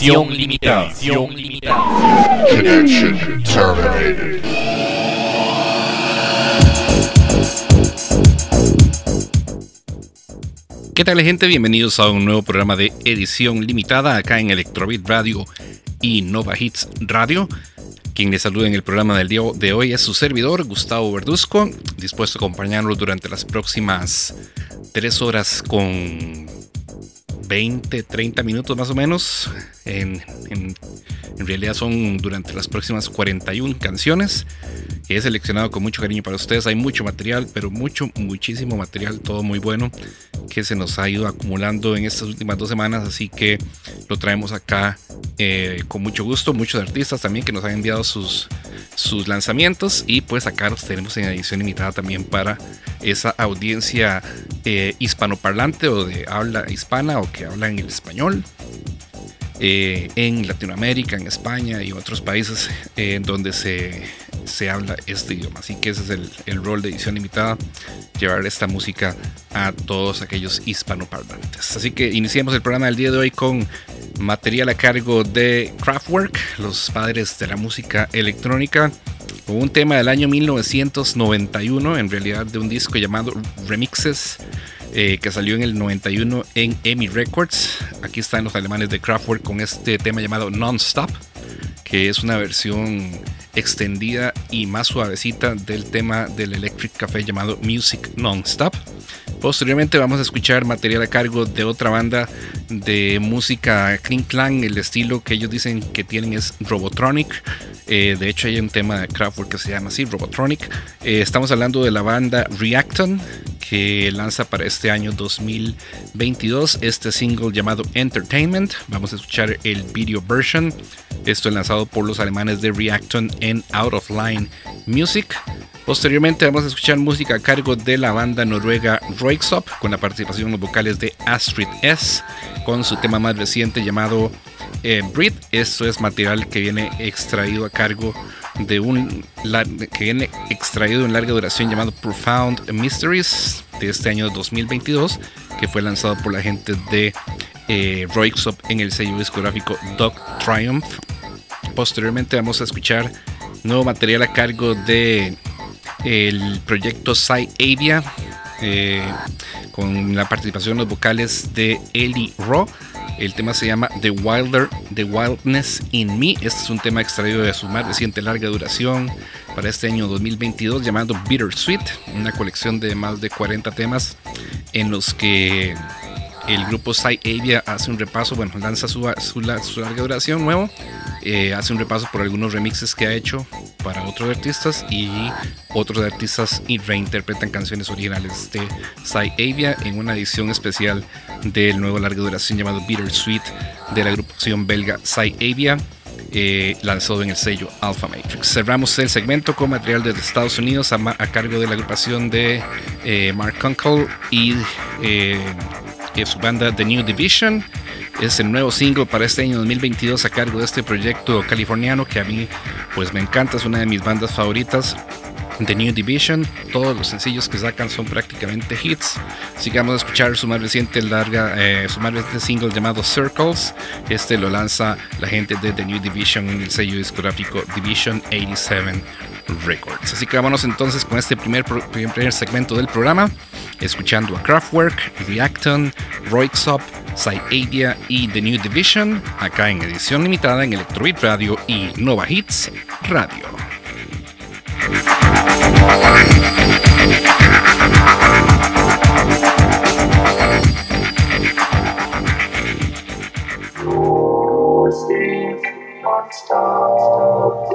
Edición limitada. Edición limitada. Connection terminated. ¿Qué tal gente? Bienvenidos a un nuevo programa de edición limitada acá en Electrobit Radio y Nova Hits Radio. Quien les saluda en el programa del día de hoy es su servidor, Gustavo Verduzco, dispuesto a acompañarlo durante las próximas tres horas con 20, 30 minutos más o menos. En, en- realidad son durante las próximas 41 canciones que he seleccionado con mucho cariño para ustedes. Hay mucho material, pero mucho, muchísimo material, todo muy bueno que se nos ha ido acumulando en estas últimas dos semanas. Así que lo traemos acá eh, con mucho gusto. Muchos artistas también que nos han enviado sus, sus lanzamientos y pues acá los tenemos en edición limitada también para esa audiencia eh, hispanoparlante o de habla hispana o que habla en el español eh, en Latinoamérica, en España y otros países eh, en donde se, se habla este idioma. Así que ese es el, el rol de edición limitada, llevar esta música a todos aquellos hispanoparlantes. Así que iniciamos el programa del día de hoy con material a cargo de Kraftwerk, los padres de la música electrónica, un tema del año 1991, en realidad de un disco llamado Remixes eh, que salió en el 91 en EMI Records. Aquí están los alemanes de Kraftwerk con este tema llamado Non-Stop, que es una versión extendida y más suavecita del tema del Electric Café llamado Music Non-Stop. Posteriormente vamos a escuchar material a cargo de otra banda de música clean clan, el estilo que ellos dicen que tienen es Robotronic. Eh, de hecho hay un tema de Kraftwerk que se llama así, Robotronic. Eh, estamos hablando de la banda Reacton que lanza para este año 2022 este single llamado Entertainment. Vamos a escuchar el video version. Esto es lanzado por los alemanes de Reacton en Out of Line Music. Posteriormente vamos a escuchar música a cargo de la banda noruega Roixop con la participación en los vocales de Astrid S con su tema más reciente llamado eh, Breathe. Esto es material que viene extraído a cargo de un que viene extraído en larga duración llamado Profound Mysteries de este año 2022 que fue lanzado por la gente de eh, Roixop en el sello discográfico Dog Triumph. Posteriormente vamos a escuchar nuevo material a cargo de el proyecto Psy Avia eh, con la participación en los vocales de Ellie Raw. El tema se llama The Wilder, The Wildness in Me. Este es un tema extraído de su más reciente larga duración para este año 2022 llamado Bittersweet, una colección de más de 40 temas en los que el grupo Psy Avia hace un repaso, bueno, lanza su, su, la- su larga duración nuevo, eh, hace un repaso por algunos remixes que ha hecho para otros artistas y otros artistas y reinterpretan canciones originales de Psy Avia en una edición especial del nuevo larga duración llamado Bittersweet de la agrupación belga Psy Avia. Lanzado en el sello Alpha Matrix. Cerramos el segmento con material desde Estados Unidos a, cargo de la agrupación de eh, Mark Kunkel y eh, que su banda The New Division. Es el nuevo single para este año 2022 a cargo de este proyecto californiano que a mí pues me encanta, es una de mis bandas favoritas. The New Division, todos los sencillos que sacan son prácticamente hits. Vamos a escuchar su más reciente larga, eh, su más reciente single llamado Circles. Este lo lanza la gente de The New Division en el sello discográfico Division 87 Records. Así que vámonos entonces con este primer, primer segmento del programa, escuchando a Kraftwerk, Reacton, Roixop, Psyavia y The New Division, acá en edición limitada en Electrobeat Radio y Nova Hits Radio. Monster.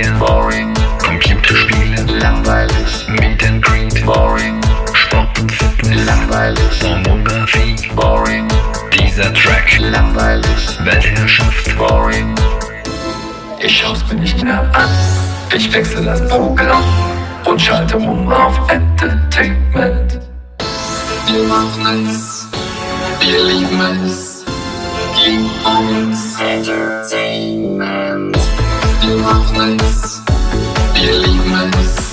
Media, boring, Computerspiele, langweilig, Meet and Greet, boring, Sport und Fitness, langweilig, Pornografie, boring, dieser Track, langweilig, Weltherrschaft, boring, ich schau's mir nicht mehr an. Ich wechsle das Programm und schalte um auf Entertainment. Wir machen es, wir lieben es, gib uns Entertainment. Wir machen es, wir lieben uns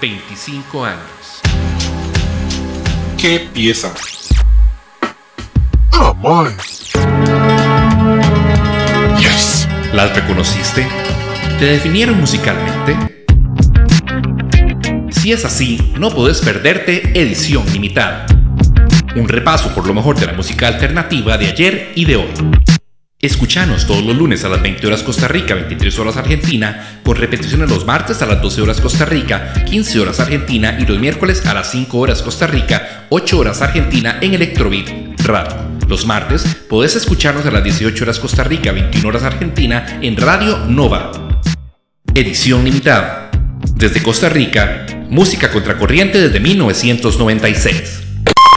25 años. ¿Qué pieza? Oh. Yes. ¿Las reconociste? ¿Te definieron musicalmente? Si es así, no podés perderte Edición Limitada. Un repaso por lo mejor de la música alternativa de ayer y de hoy. Escúchanos todos los lunes a las 20 horas Costa Rica, 23 horas Argentina, con repeticiones los martes a las 12 horas Costa Rica, 15 horas Argentina y los miércoles a las 5 horas Costa Rica, 8 horas Argentina en Electrobit Radio. Los martes podés escucharnos a las 18 horas Costa Rica, 21 horas Argentina en Radio Nova. Edición limitada. Desde Costa Rica, música contracorriente desde 1996.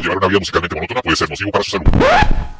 Llevar una vida musicalmente puede ser para.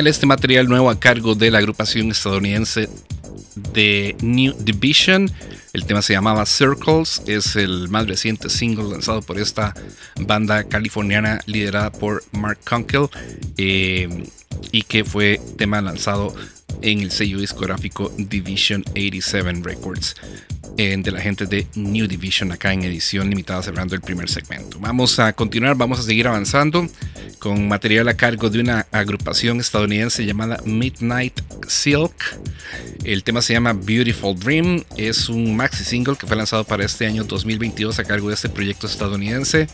Genial este material nuevo a cargo de la agrupación estadounidense de New Division. El tema se llamaba Circles, es el más reciente single lanzado por esta banda californiana liderada por Mark Kunkel eh, y que fue tema lanzado en el sello discográfico Division 87 Records eh, de la gente de New Division acá en edición limitada cerrando el primer segmento. Vamos a continuar, vamos a seguir avanzando con material a cargo de una agrupación estadounidense llamada Midnight Silk. El tema se llama Beautiful Dream, es un maxi single que fue lanzado para este año 2022 a cargo de este proyecto estadounidense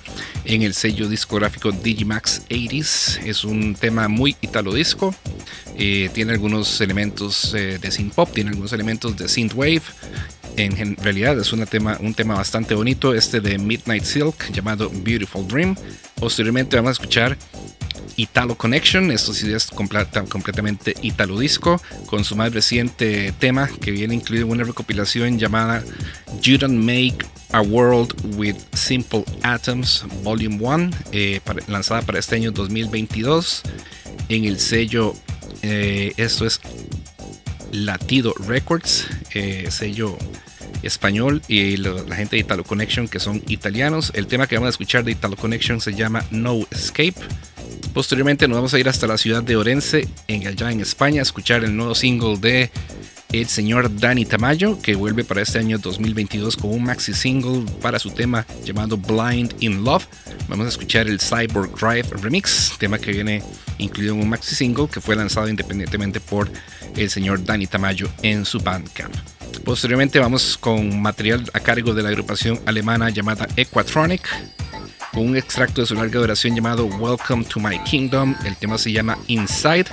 en el sello discográfico Digimax 80s. Es un tema muy italo disco, eh, tiene algunos elementos eh, de synth pop, tiene algunos elementos de synth wave en, realidad es una tema, un tema bastante bonito, este de Midnight Silk llamado Beautiful Dream. Posteriormente vamos a escuchar Italo Connection, esto sí es completa- completamente Italo Disco, con su más reciente tema que viene incluido en una recopilación llamada You Don't Make a World with Simple Atoms Volume 1, eh, lanzada para este año 2022 en el sello, eh, esto es Latido Records, eh, sello español, y la gente de Italo Connection que son italianos. El tema que vamos a escuchar de Italo Connection se llama No Escape. Posteriormente nos vamos a ir hasta la ciudad de Orense, en, allá en España, a escuchar el nuevo single de el señor Dani Tamayo, que vuelve para este año 2022 con un maxi single para su tema llamado Blind in Love. Vamos a escuchar el Cyborg Drive Remix, tema que viene incluido en un maxi single que fue lanzado independientemente por el señor Dani Tamayo en su Bandcamp. Posteriormente vamos con material a cargo de la agrupación alemana llamada Equatronic, con un extracto de su larga duración llamado Welcome to My Kingdom. El tema se llama Inside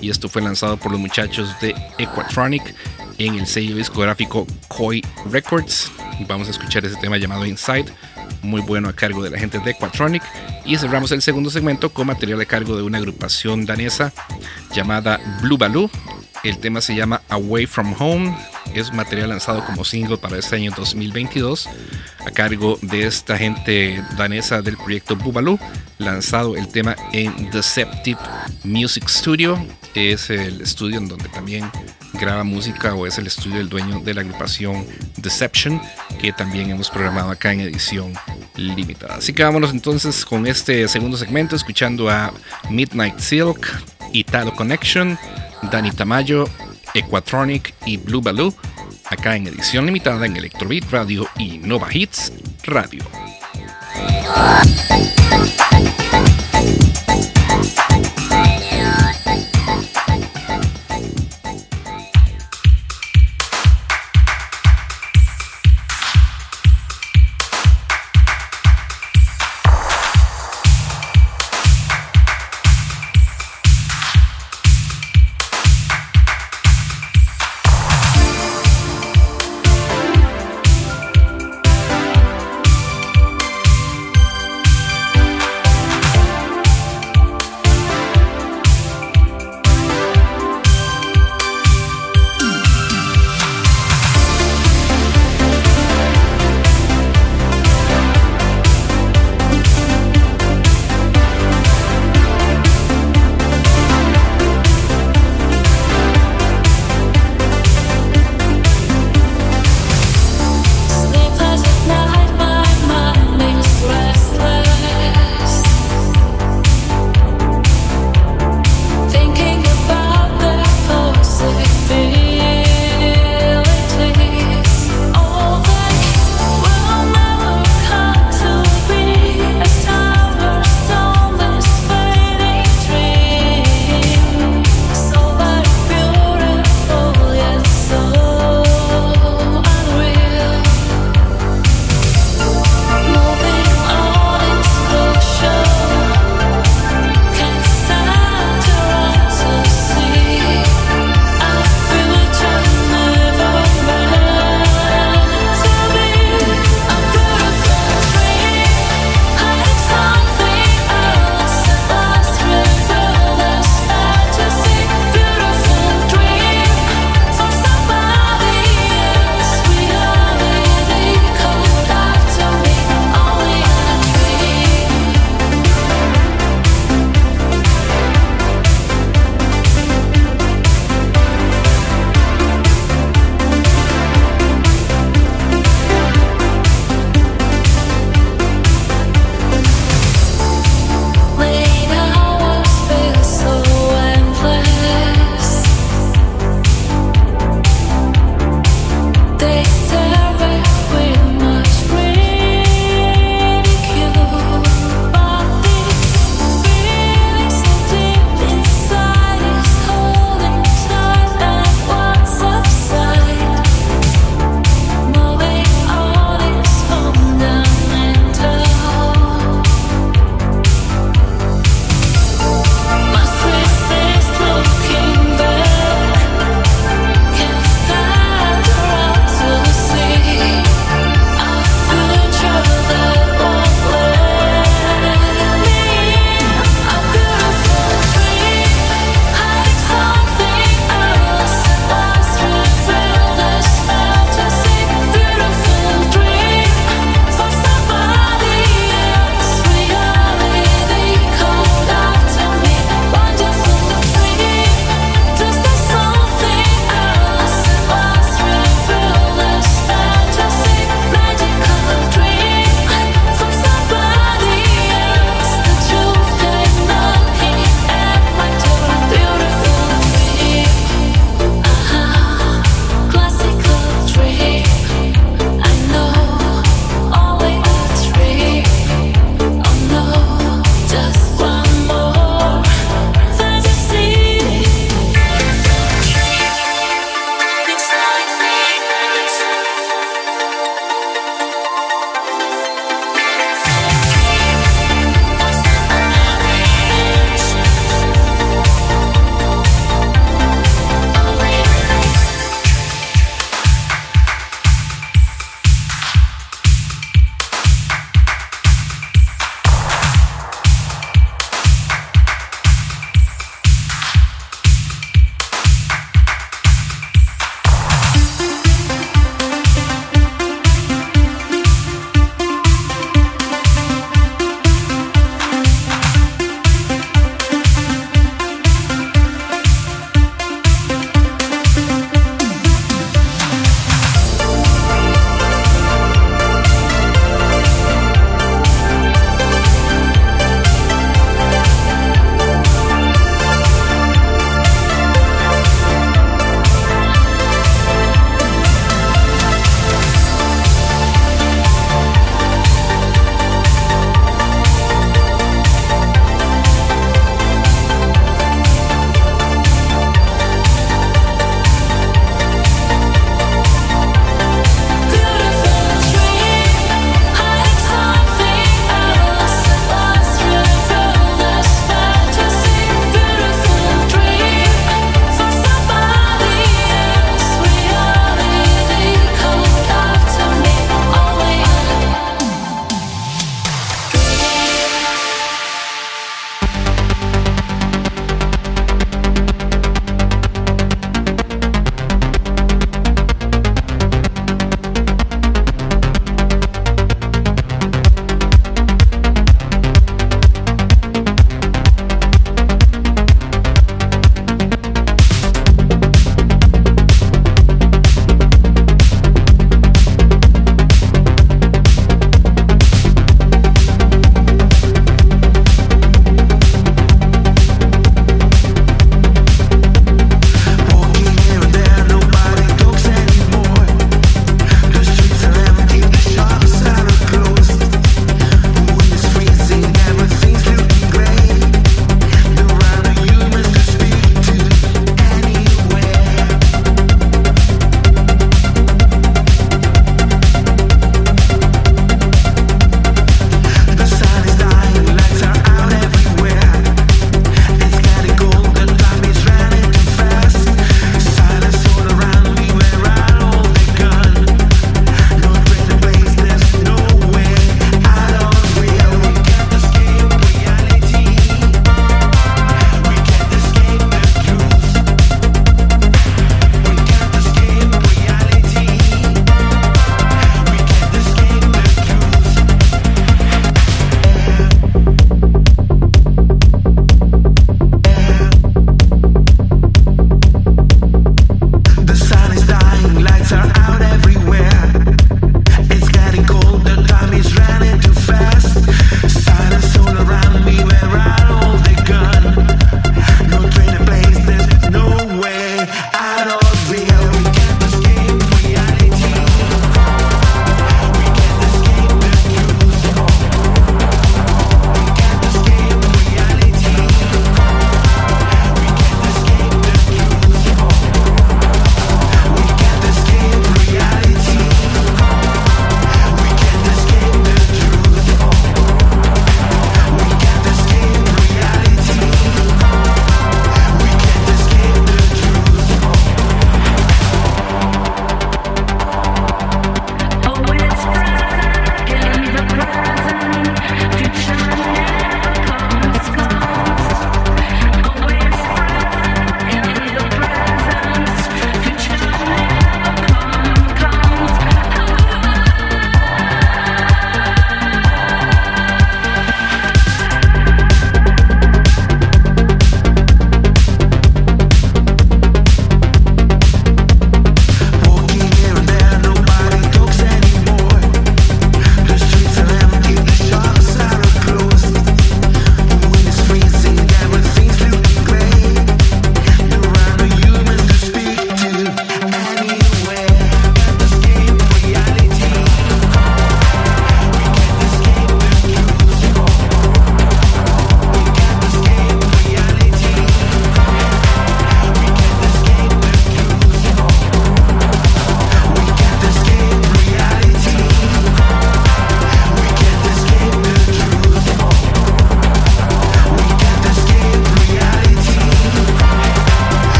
y esto fue lanzado por los muchachos de Equatronic en el sello discográfico Koi Records. Vamos a escuchar ese tema llamado Inside, muy bueno a cargo de la gente de Equatronic. Y cerramos el segundo segmento con material a cargo de una agrupación danesa llamada Blue Baloo. El tema se llama Away from Home. Es material lanzado como single para este año 2022 a cargo de esta gente danesa del proyecto Bubaloo. Lanzado el tema en Deceptive Music Studio. Es el estudio en donde también graba música o es el estudio del dueño de la agrupación Deception que también hemos programado acá en edición limitada. Así que vámonos entonces con este segundo segmento escuchando a Midnight Silk, Italo Connection, Danny Tamayo, Equatronic y Blue Baloo, acá en edición limitada en Electrobeat Radio y Nova Hits Radio.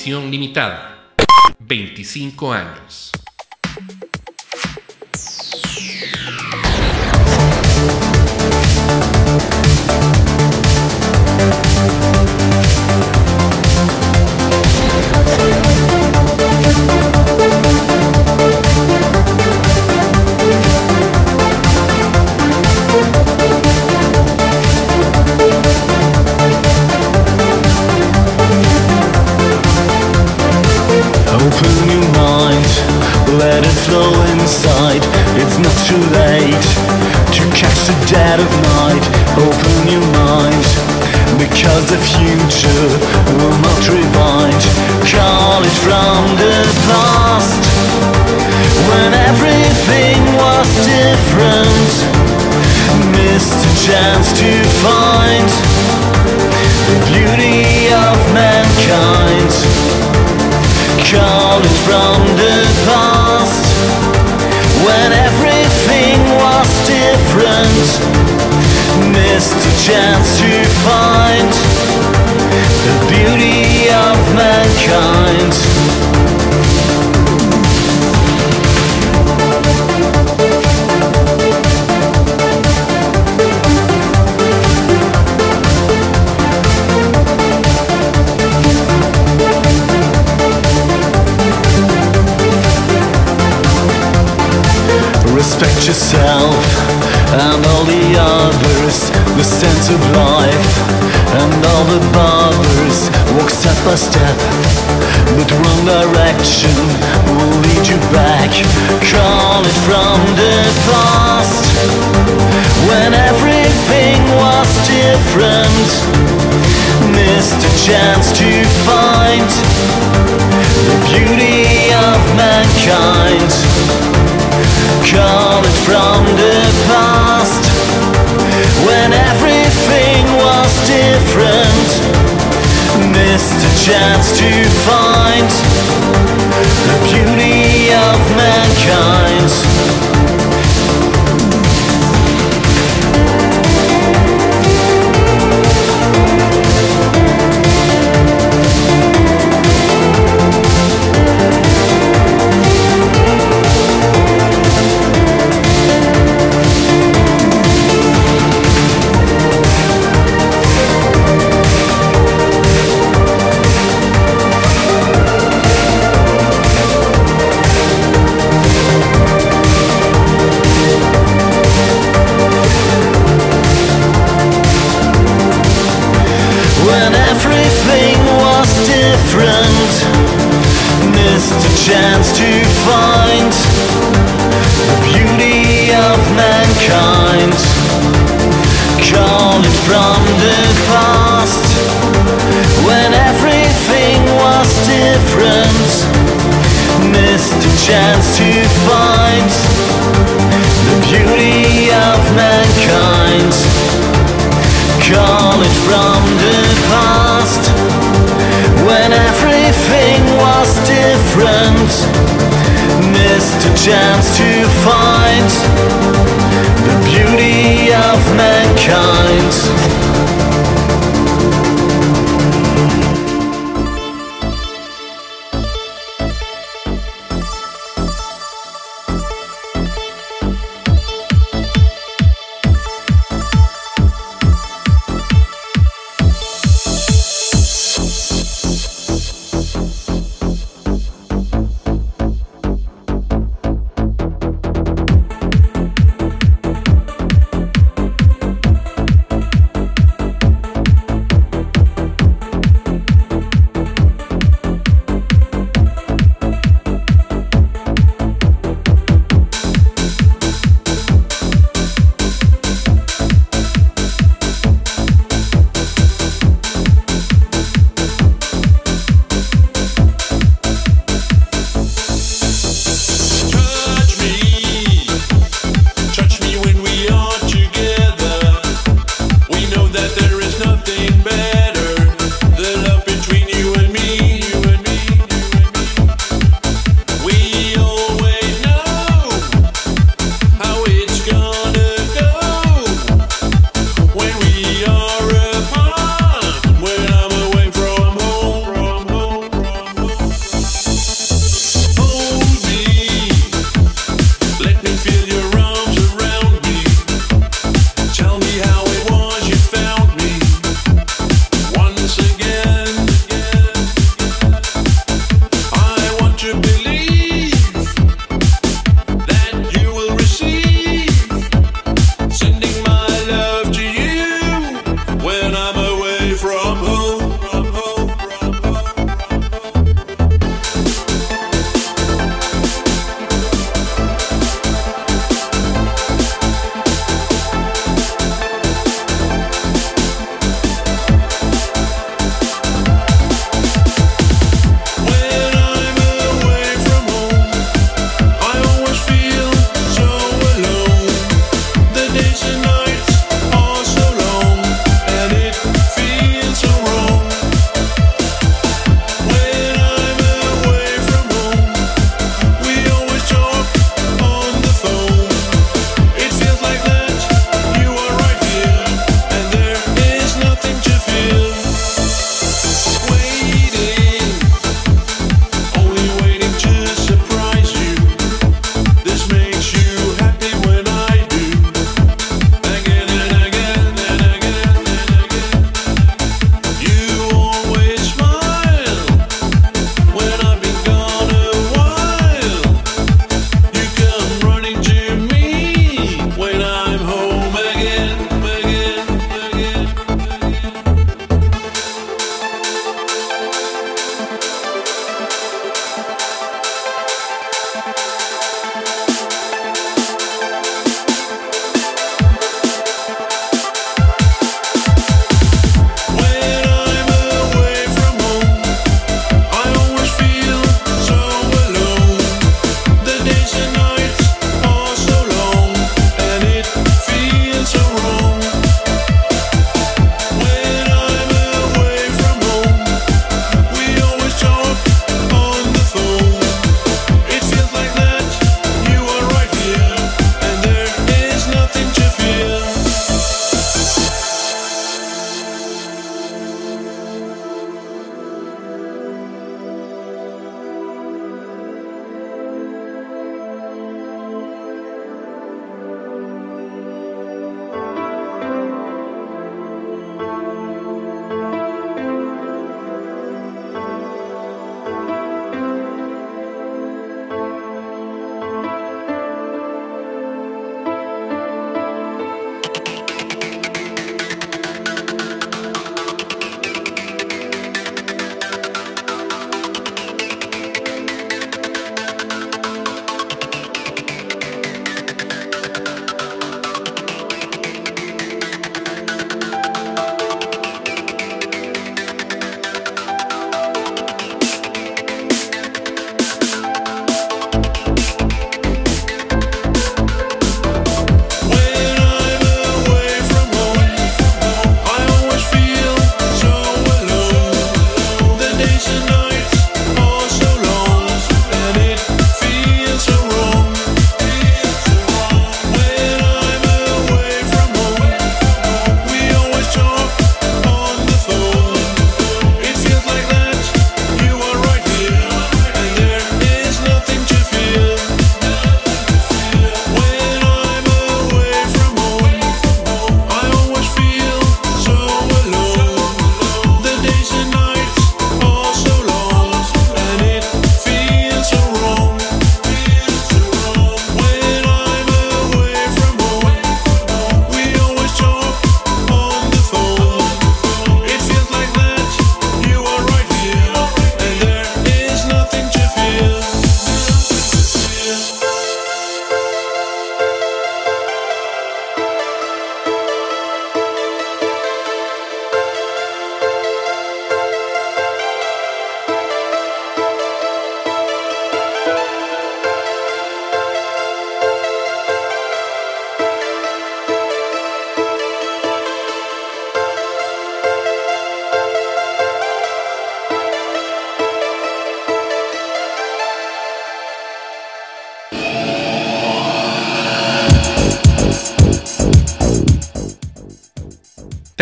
Edición limitada. 25 años.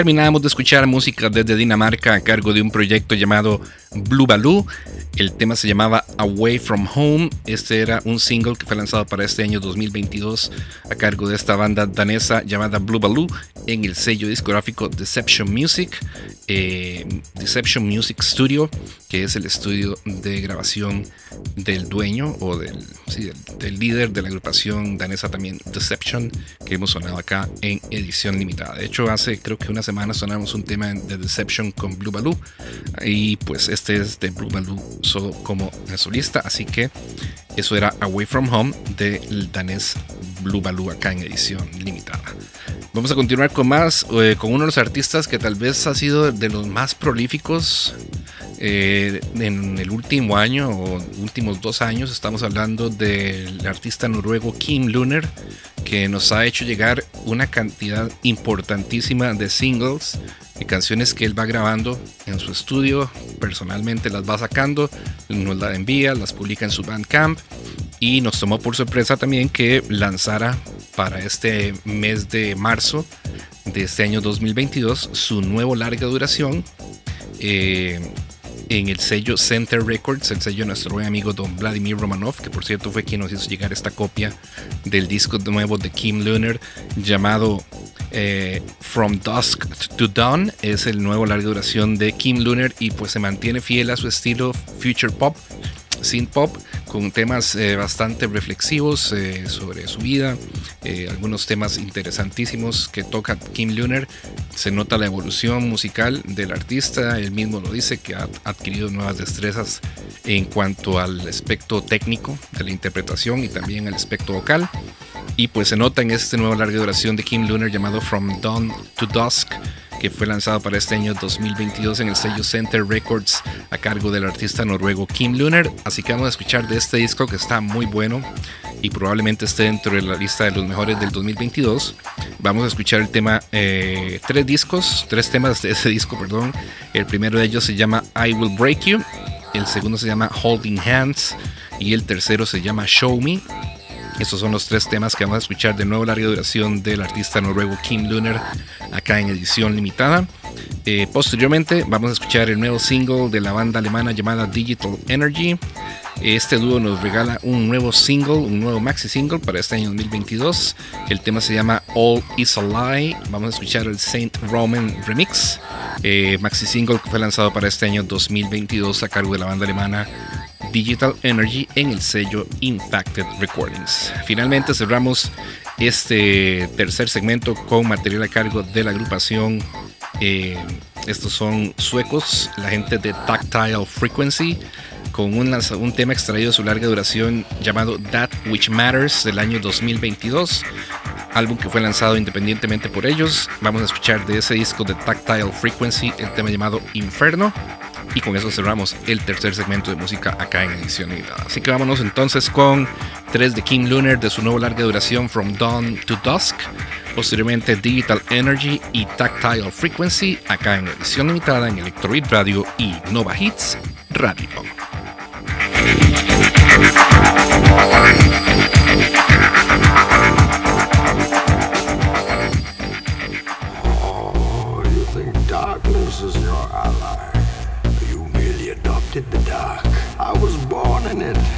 Terminábamos de escuchar música desde Dinamarca a cargo de un proyecto llamado Blue Baloo. El tema se llamaba Away from Home. Este era un single que fue lanzado para este año 2022 a cargo de esta banda danesa llamada Blue Baloo en el sello discográfico Deception Music. eh, Deception Music Studio, que es el estudio de grabación del dueño o del, del líder de la agrupación danesa también Deception, que hemos sonado acá en edición limitada. De hecho, hace creo que una semana sonamos un tema de Deception con Blue Baloo y pues este es de Blue Baloo solo como solista, así que eso era Away From Home del danés Blue Baloo acá en edición limitada. Vamos a continuar con más, eh, con uno de los artistas que tal vez ha sido de los más prolíficos eh, en el último año o últimos dos años. Estamos hablando del artista noruego Kim Luner, que nos ha hecho llegar una cantidad importantísima de singles y canciones que él va grabando en su estudio. Personalmente las va sacando, nos las envía, las publica en su Bandcamp y nos tomó por sorpresa también que lanzara para este mes de marzo de este año 2022 su nuevo larga duración eh, en el sello Center Records, el sello de nuestro buen amigo don Vladimir Romanov, que por cierto fue quien nos hizo llegar esta copia del disco nuevo de Kim Lunar llamado eh, From Dusk to Dawn. Es el nuevo larga duración de Kim Lunar y pues se mantiene fiel a su estilo future pop, synth pop, con temas eh, bastante reflexivos eh, sobre su vida, eh, algunos temas interesantísimos que toca Kim Lunar. Se nota la evolución musical del artista, él mismo lo dice que ha adquirido nuevas destrezas en cuanto al aspecto técnico de la interpretación y también el aspecto vocal. Y pues se nota en este nuevo larga duración de Kim Lunar llamado From Dawn to Dusk, que fue lanzado para este año 2022 en el sello Center Records a cargo del artista noruego Kim Lunar. Así que vamos a escuchar de este disco que está muy bueno y probablemente esté dentro de la lista de los mejores del 2022. Vamos a escuchar el tema, eh, tres discos, tres temas de ese disco, perdón. El primero de ellos se llama I Will Break You, el segundo se llama Holding Hands y el tercero se llama Show Me. Estos son los tres temas que vamos a escuchar de nuevo larga duración del artista noruego Kim Lunar acá en edición limitada. Eh, posteriormente vamos a escuchar el nuevo single de la banda alemana llamada Digital Energy. Este dúo nos regala un nuevo single, un nuevo maxi single para este año 2022. El tema se llama All Is a Lie. Vamos a escuchar el Saint Roman Remix, eh, maxi single que fue lanzado para este año 2022 a cargo de la banda alemana Digital Energy en el sello Impacted Recordings. Finalmente cerramos este tercer segmento con material a cargo de la agrupación. eh, estos son suecos, la gente de Tactile Frequency, con un, un tema extraído de su larga duración llamado That Which Matters del año 2022 álbum que fue lanzado independientemente por ellos. Vamos a escuchar de ese disco de Tactile Frequency el tema llamado Inferno. Y con eso cerramos el tercer segmento de música acá en edición limitada. Así que vámonos entonces con tres de Kim Lunar de su nuevo larga duración From Dawn to Dusk. Posteriormente Digital Energy y Tactile Frequency acá en edición limitada en Electrobeat Radio y Nova Hits Radio. planet.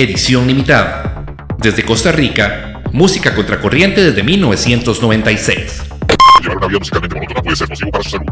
Edición limitada. Desde Costa Rica, música contracorriente desde 1996. Llevar una vida musicalmente monótona puede ser nocivo para su salud.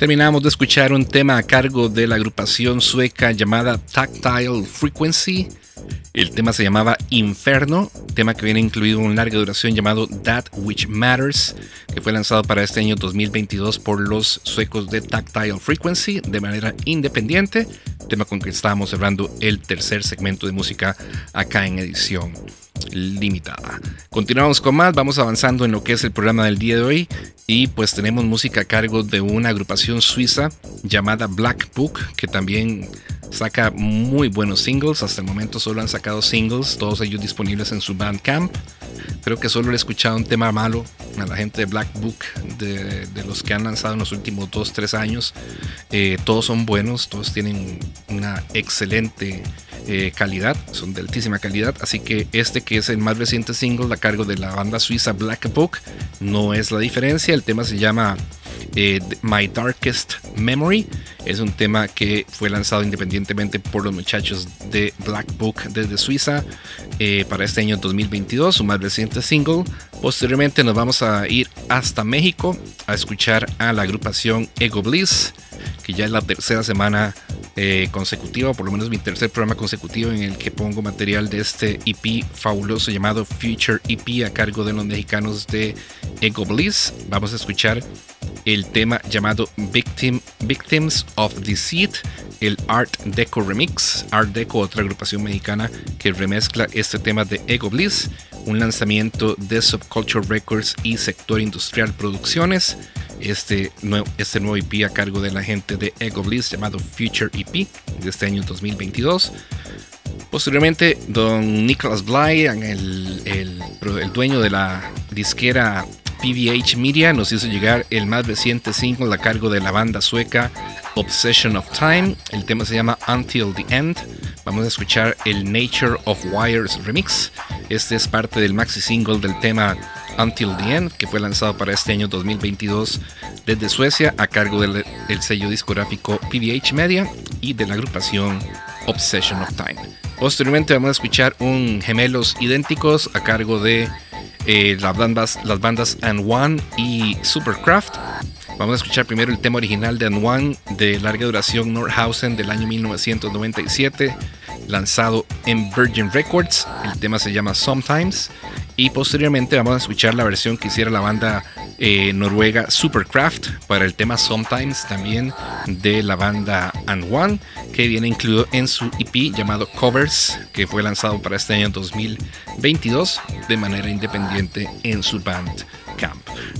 Terminamos de escuchar un tema a cargo de la agrupación sueca llamada Tactile Frequency. El tema se llamaba Inferno, tema que viene incluido en larga duración llamado That Which Matters, que fue lanzado para este año 2022 por los suecos de Tactile Frequency de manera independiente, tema con que estábamos cerrando el tercer segmento de música acá en edición limitada. Continuamos con más, vamos avanzando en lo que es el programa del día de hoy y pues tenemos música a cargo de una agrupación suiza llamada Black Book que también saca muy buenos singles, hasta el momento solo han sacado singles, todos ellos disponibles en su Bandcamp. Creo que solo he escuchado un tema malo a la gente de Black Book, de, los que han lanzado en los últimos 2-3 años. Eh, todos son buenos, todos tienen una excelente eh, calidad, son de altísima calidad. Así que este que es el más reciente single a cargo de la banda suiza Black Book no es la diferencia. El tema se llama eh, My Darkest Memory. Es un tema que fue lanzado independientemente por los muchachos de Black Book desde Suiza eh, para este año 2022, su más reciente single. Posteriormente nos vamos a ir hasta México a escuchar a la agrupación Ego Bliss, que ya es la tercera semana eh, consecutiva, por lo menos mi tercer programa consecutivo en el que pongo material de este EP fabuloso llamado Future EP a cargo de los mexicanos de Ego Bliss. Vamos a escuchar el tema llamado Victim, Victims of Deceit, el Art Deco Remix. Art Deco, otra agrupación mexicana que remezcla este tema de Ego Bliss, un lanzamiento de Subculture Records y Sector Industrial Producciones. Este nuevo, este nuevo EP a cargo de la gente de Ego Bliss llamado Future EP de este año 2022. Posteriormente, don Nicholas Bly, el, el, el dueño de la disquera PVH Media nos hizo llegar el más reciente single a cargo de la banda sueca Obsession of Time. El tema se llama Until the End. Vamos a escuchar el Nature of Wires remix. Este es parte del maxi single del tema Until the End, que fue lanzado para este año 2022 desde Suecia a cargo del, sello discográfico PVH Media y de la agrupación Obsession of Time. Posteriormente vamos a escuchar un gemelos idénticos a cargo de eh, las, bandas, las bandas And One y Supercraft. Vamos a escuchar primero el tema original de And One de larga duración Nordhausen del año 1997, lanzado en Virgin Records. El tema se llama Sometimes. Y posteriormente vamos a escuchar la versión que hiciera la banda eh, noruega Supercraft para el tema Sometimes también de la banda And que viene incluido en su EP llamado Covers que fue lanzado para este año 2022 de manera independiente en su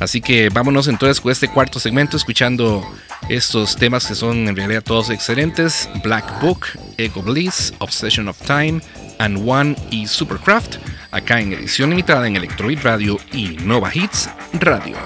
Así que vámonos entonces con este cuarto segmento escuchando estos temas que son en realidad todos excelentes: Black Book, Ego Bliss, Obsession of Time, And One y Supercraft acá en edición limitada en Electrobeat Radio y Nova Hits Radio.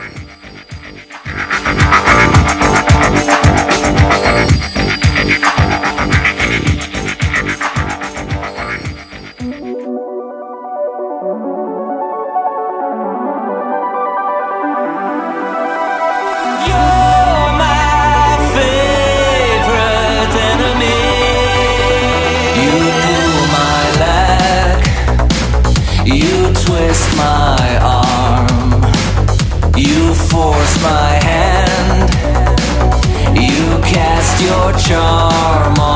Your charm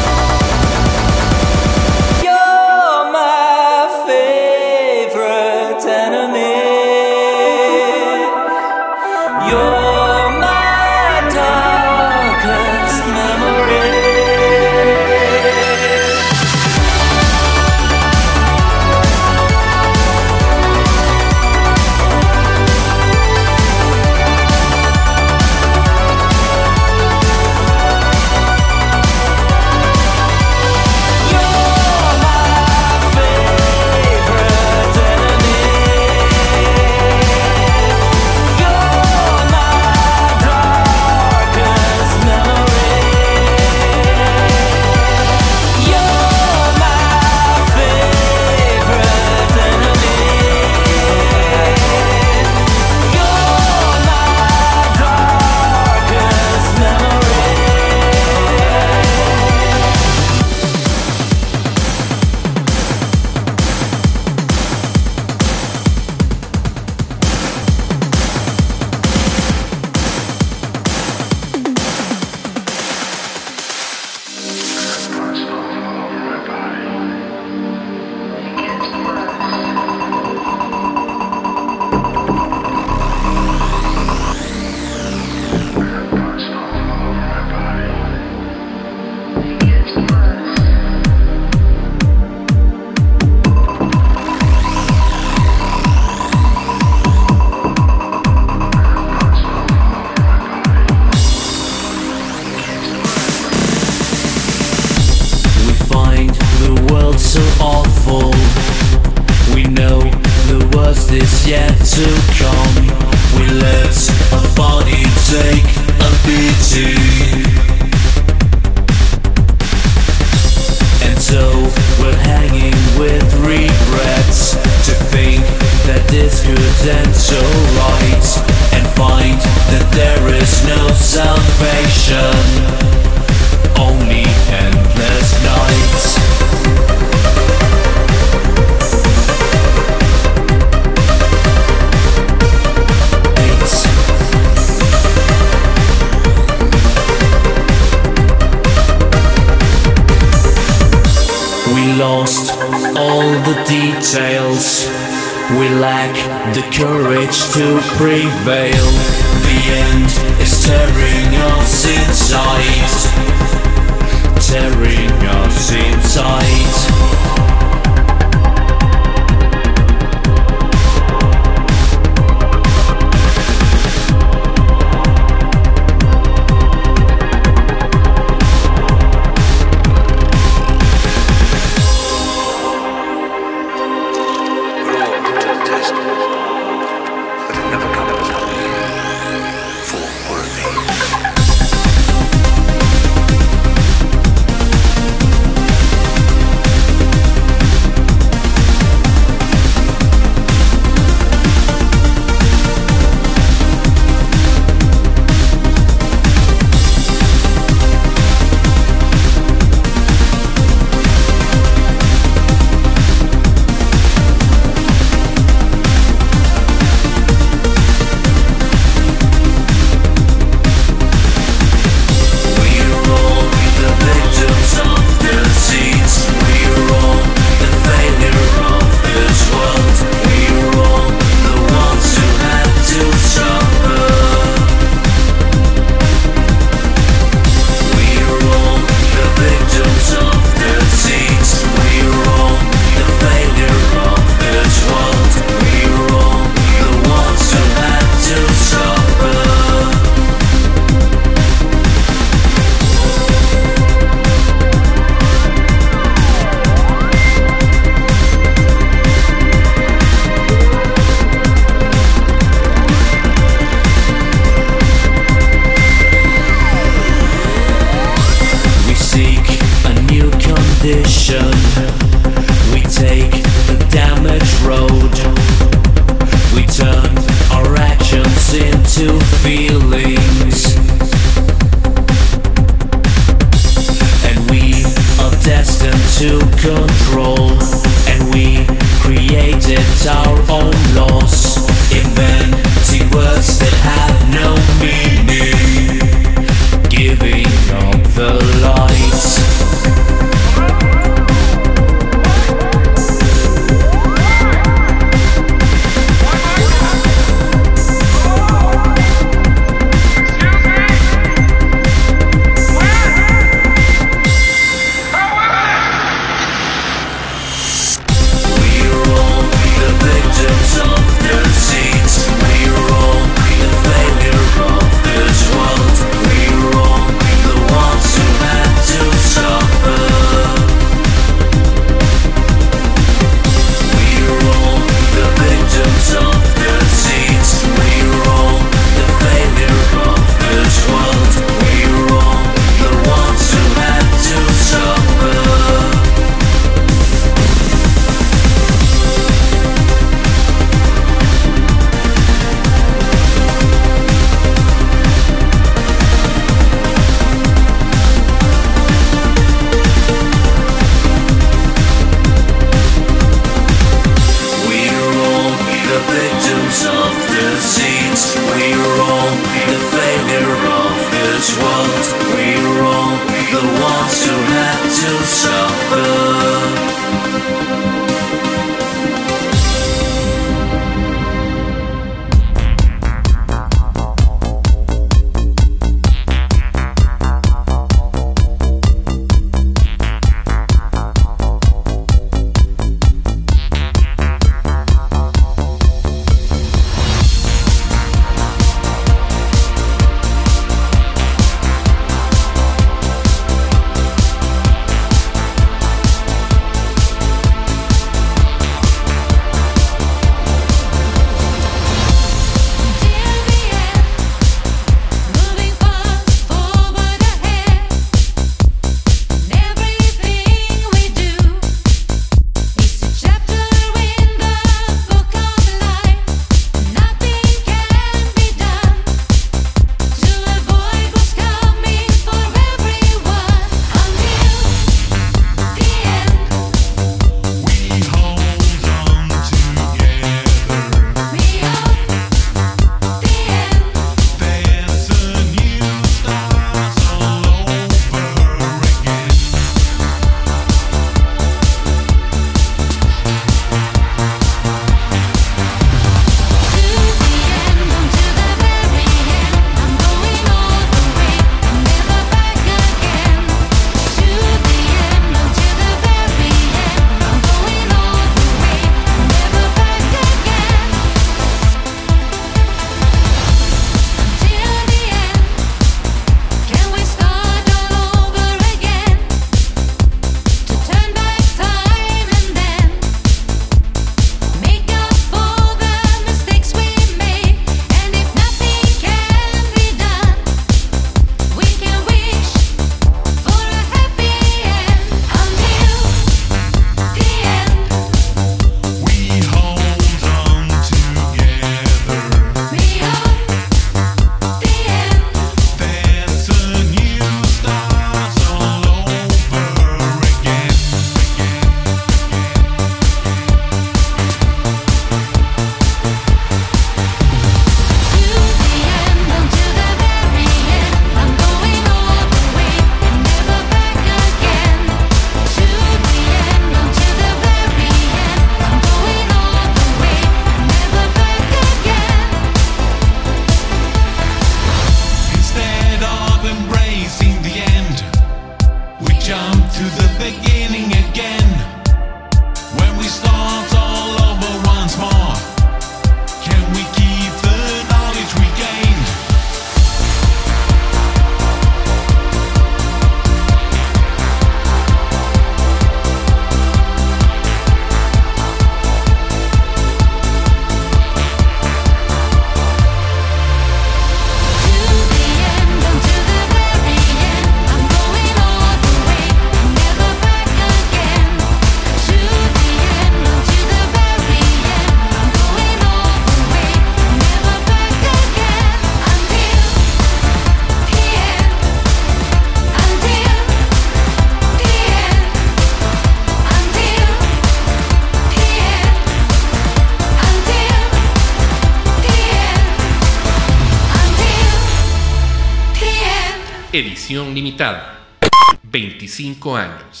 25 años.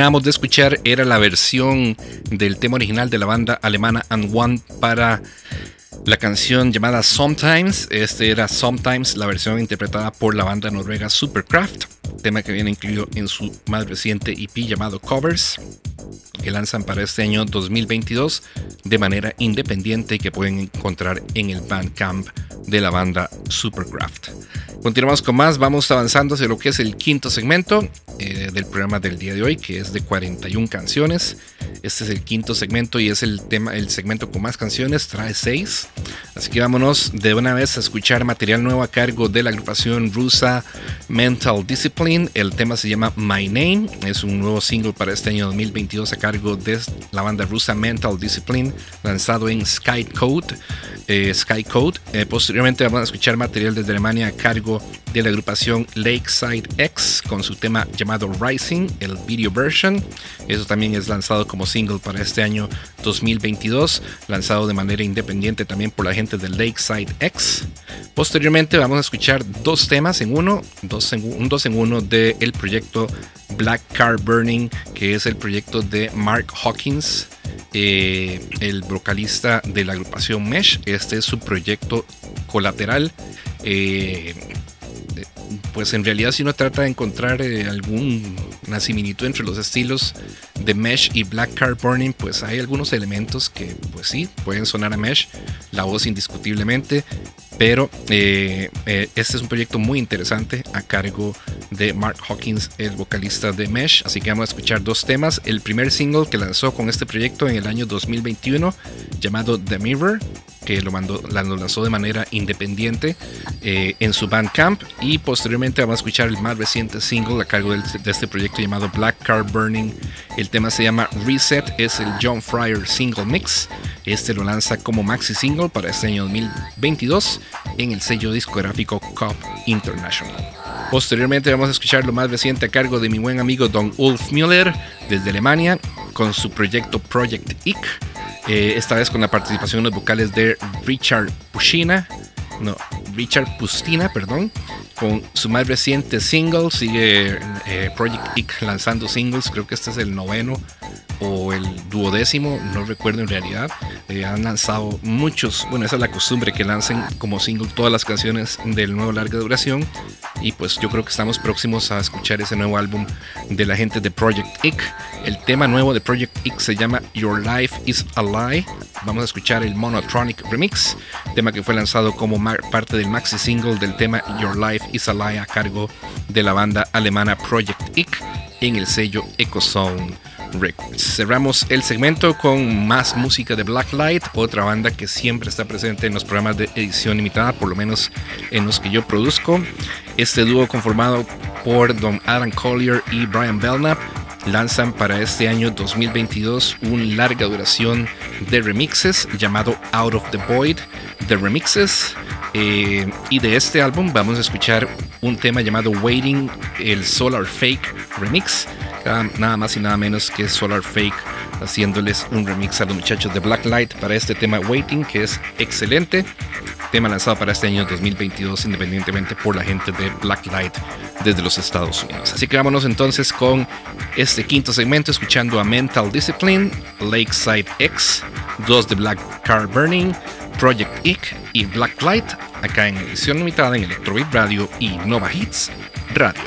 De escuchar era la versión del tema original de la banda alemana And One para la canción llamada Sometimes. Este era Sometimes, la versión interpretada por la banda noruega Supercraft, tema que viene incluido en su más reciente EP llamado Covers, que lanzan para este año 2022 de manera independiente y que pueden encontrar en el Bandcamp de la banda Supercraft. Continuamos con más, vamos avanzando hacia lo que es el quinto segmento eh, del programa del día de hoy, que es de 41 canciones. Este es el quinto segmento y es el tema, el segmento con más canciones, trae 6. Así que vámonos de una vez a escuchar material nuevo a cargo de la agrupación rusa Mental Discipline. El tema se llama My Name, es un nuevo single para este año 2022 a cargo de la banda rusa Mental Discipline, lanzado en Sky Code. Eh, Sky Code. Eh, posteriormente vamos a escuchar material desde Alemania a cargo de la agrupación Lakeside X con su tema llamado Rising, el video version. Eso también es lanzado como single para este año 2022, lanzado de manera independiente también por la gente de Lakeside X. Posteriormente vamos a escuchar dos temas en uno, dos en, un dos en uno del proyecto Black Car Burning, que es el proyecto de Mark Hawkins. Eh, el vocalista de la agrupación Mesh. Este es su proyecto colateral. Eh, pues en realidad si uno trata de encontrar eh, alguna similitud entre los estilos de Mesh y Black Car Burning, pues hay algunos elementos que pues sí, pueden sonar a Mesh, la voz indiscutiblemente, pero eh, eh, este es un proyecto muy interesante a cargo de Mark Hawkins, el vocalista de Mesh, así que vamos a escuchar dos temas, el primer single que lanzó con este proyecto en el año 2021 llamado The Mirror, que lo, mandó, lo lanzó de manera independiente eh, en su Bandcamp. Y posteriormente vamos a escuchar el más reciente single a cargo de, de, este proyecto llamado Black Car Burning. El tema se llama Reset, es el John Fryer Single Mix. Este lo lanza como maxi single para este año 2022 en el sello discográfico Cop International. Posteriormente vamos a escuchar lo más reciente a cargo de mi buen amigo Don Ulf Müller desde Alemania con su proyecto Project Ick. Eh, esta vez con la participación de los vocales de Richard Pushina, no, Richard Pustina, perdón, con su más reciente single, sigue eh, Project Ick lanzando singles, creo que este es el noveno o el duodécimo, no recuerdo en realidad. Eh, han lanzado muchos, bueno, esa es la costumbre que lancen como single todas las canciones del nuevo larga duración. Y pues yo creo que estamos próximos a escuchar ese nuevo álbum de la gente de Project Ick. El tema nuevo de Project Ick se llama Your Life is a Lie. Vamos a escuchar el Monotronic Remix, tema que fue lanzado como parte del maxi single del tema Your Life is a Lie a cargo de la banda alemana Project Ick en el sello Ecozone. Records. Cerramos el segmento con más música de Blacklight, otra banda que siempre está presente en los programas de edición limitada, por lo menos en los que yo produzco. Este dúo conformado por Don Adam Collier y Brian Belknap lanzan para este año 2022 un larga duración de remixes llamado Out of the Void de Remixes. Eh, y de este álbum vamos a escuchar un tema llamado Waiting, el Solar Fake Remix. Nada más y nada menos que Solar Fake haciéndoles un remix a los muchachos de Blacklight para este tema Waiting, que es excelente. Tema lanzado para este año 2022 independientemente por la gente de Blacklight desde los Estados Unidos. Así que vámonos entonces con este quinto segmento escuchando a Mental Discipline, Lakeside X, dos de Black Car Burning, Project Ick y Blacklight acá en edición limitada en Electrobeat Radio y Nova Hits Radio.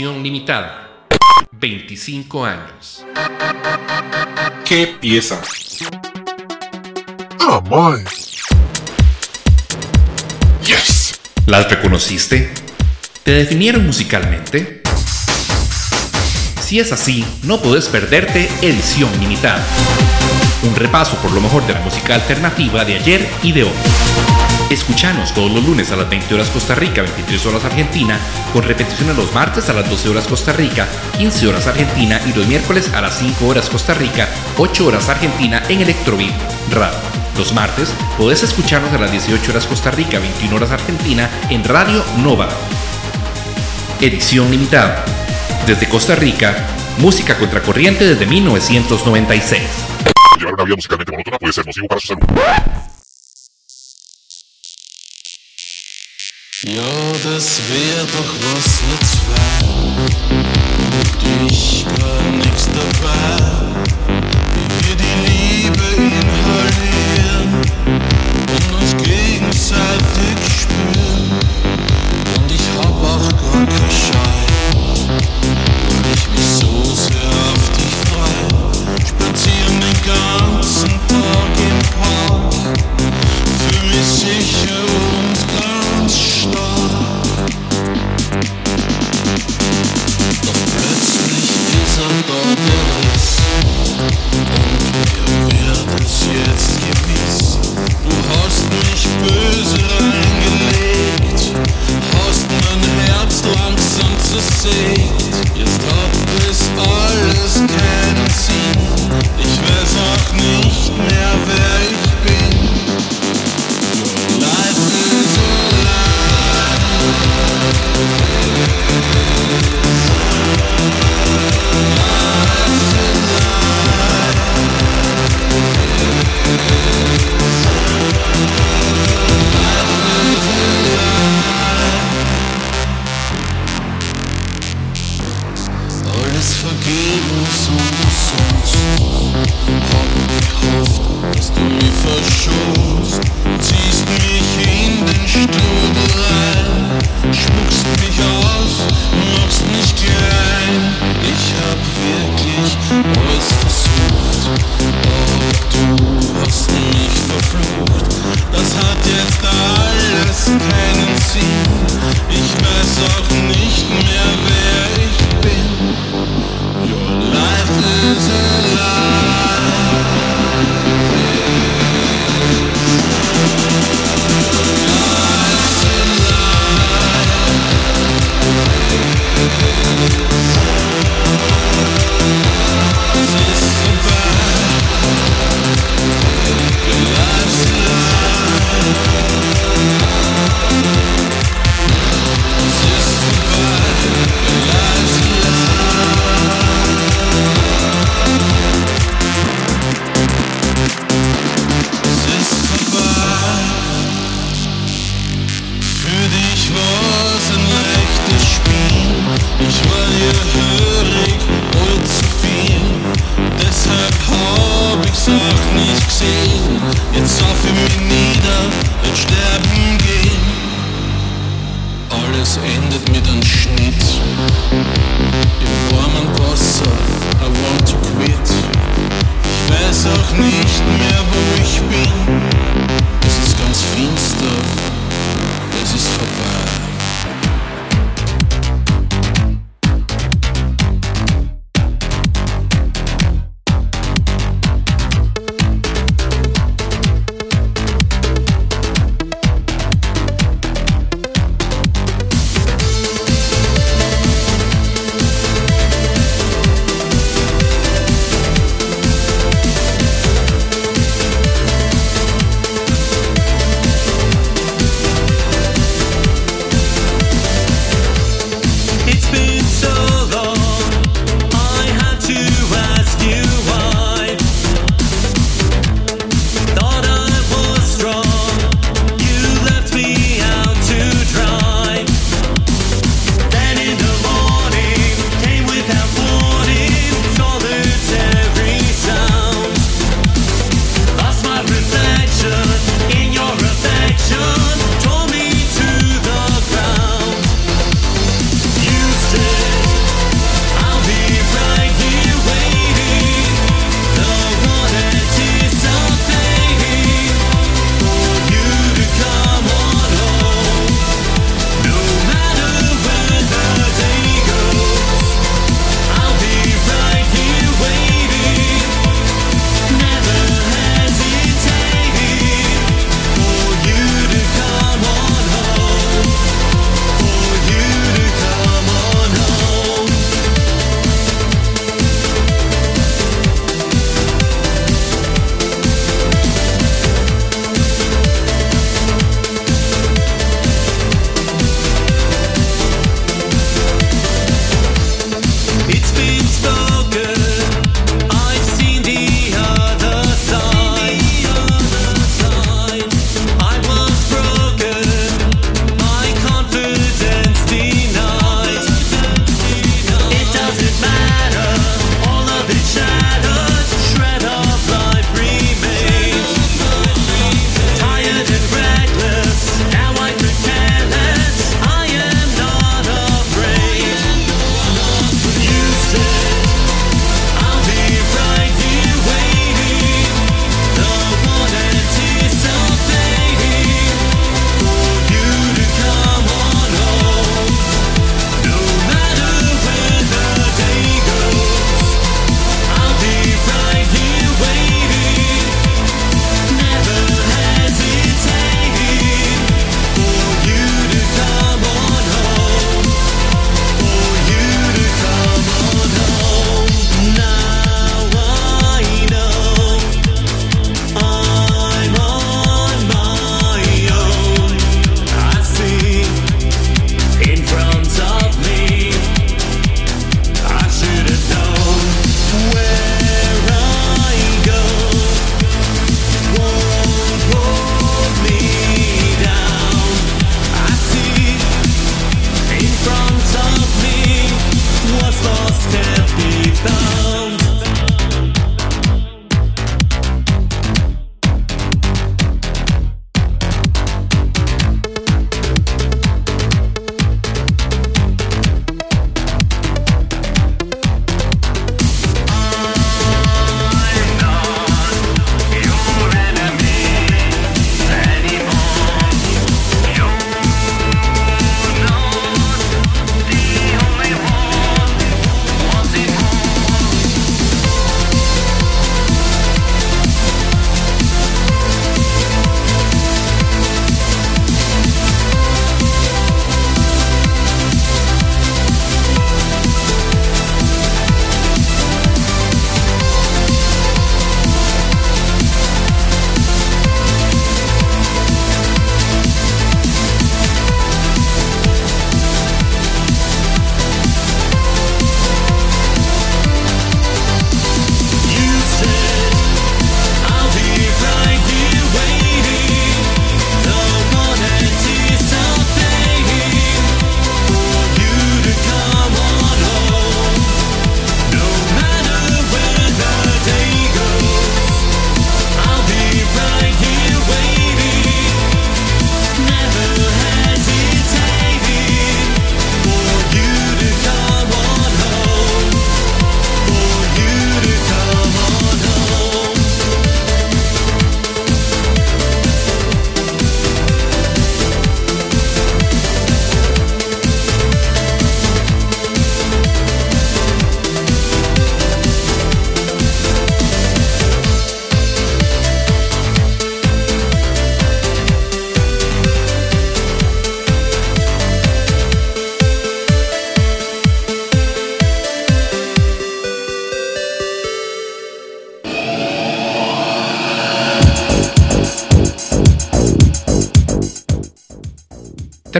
Edición limitada. 25 años. ¿Qué pieza? Ah. Yes. ¿Las reconociste? ¿Te definieron musicalmente? Si es así, no podés perderte Edición Limitada. Un repaso por lo mejor de la música alternativa de ayer y de hoy. Escuchanos todos los lunes a las 20 horas Costa Rica, 23 horas Argentina, con repeticiones los martes a las 12 horas Costa Rica, 15 horas Argentina y los miércoles a las 5 horas Costa Rica, 8 horas Argentina en Electrobeat Radio. Los martes podés escucharnos a las 18 horas Costa Rica, 21 horas Argentina en Radio Nova. Edición limitada. Desde Costa Rica, música contracorriente desde 1996. Llevar una vida musicalmente monótona puede ser para su salud. Wär doch was für zwei. Ich gar nix dabei. Wie wir die Liebe inhalieren und uns gegenseitig spüren. Und ich hab auch gar kein Schein,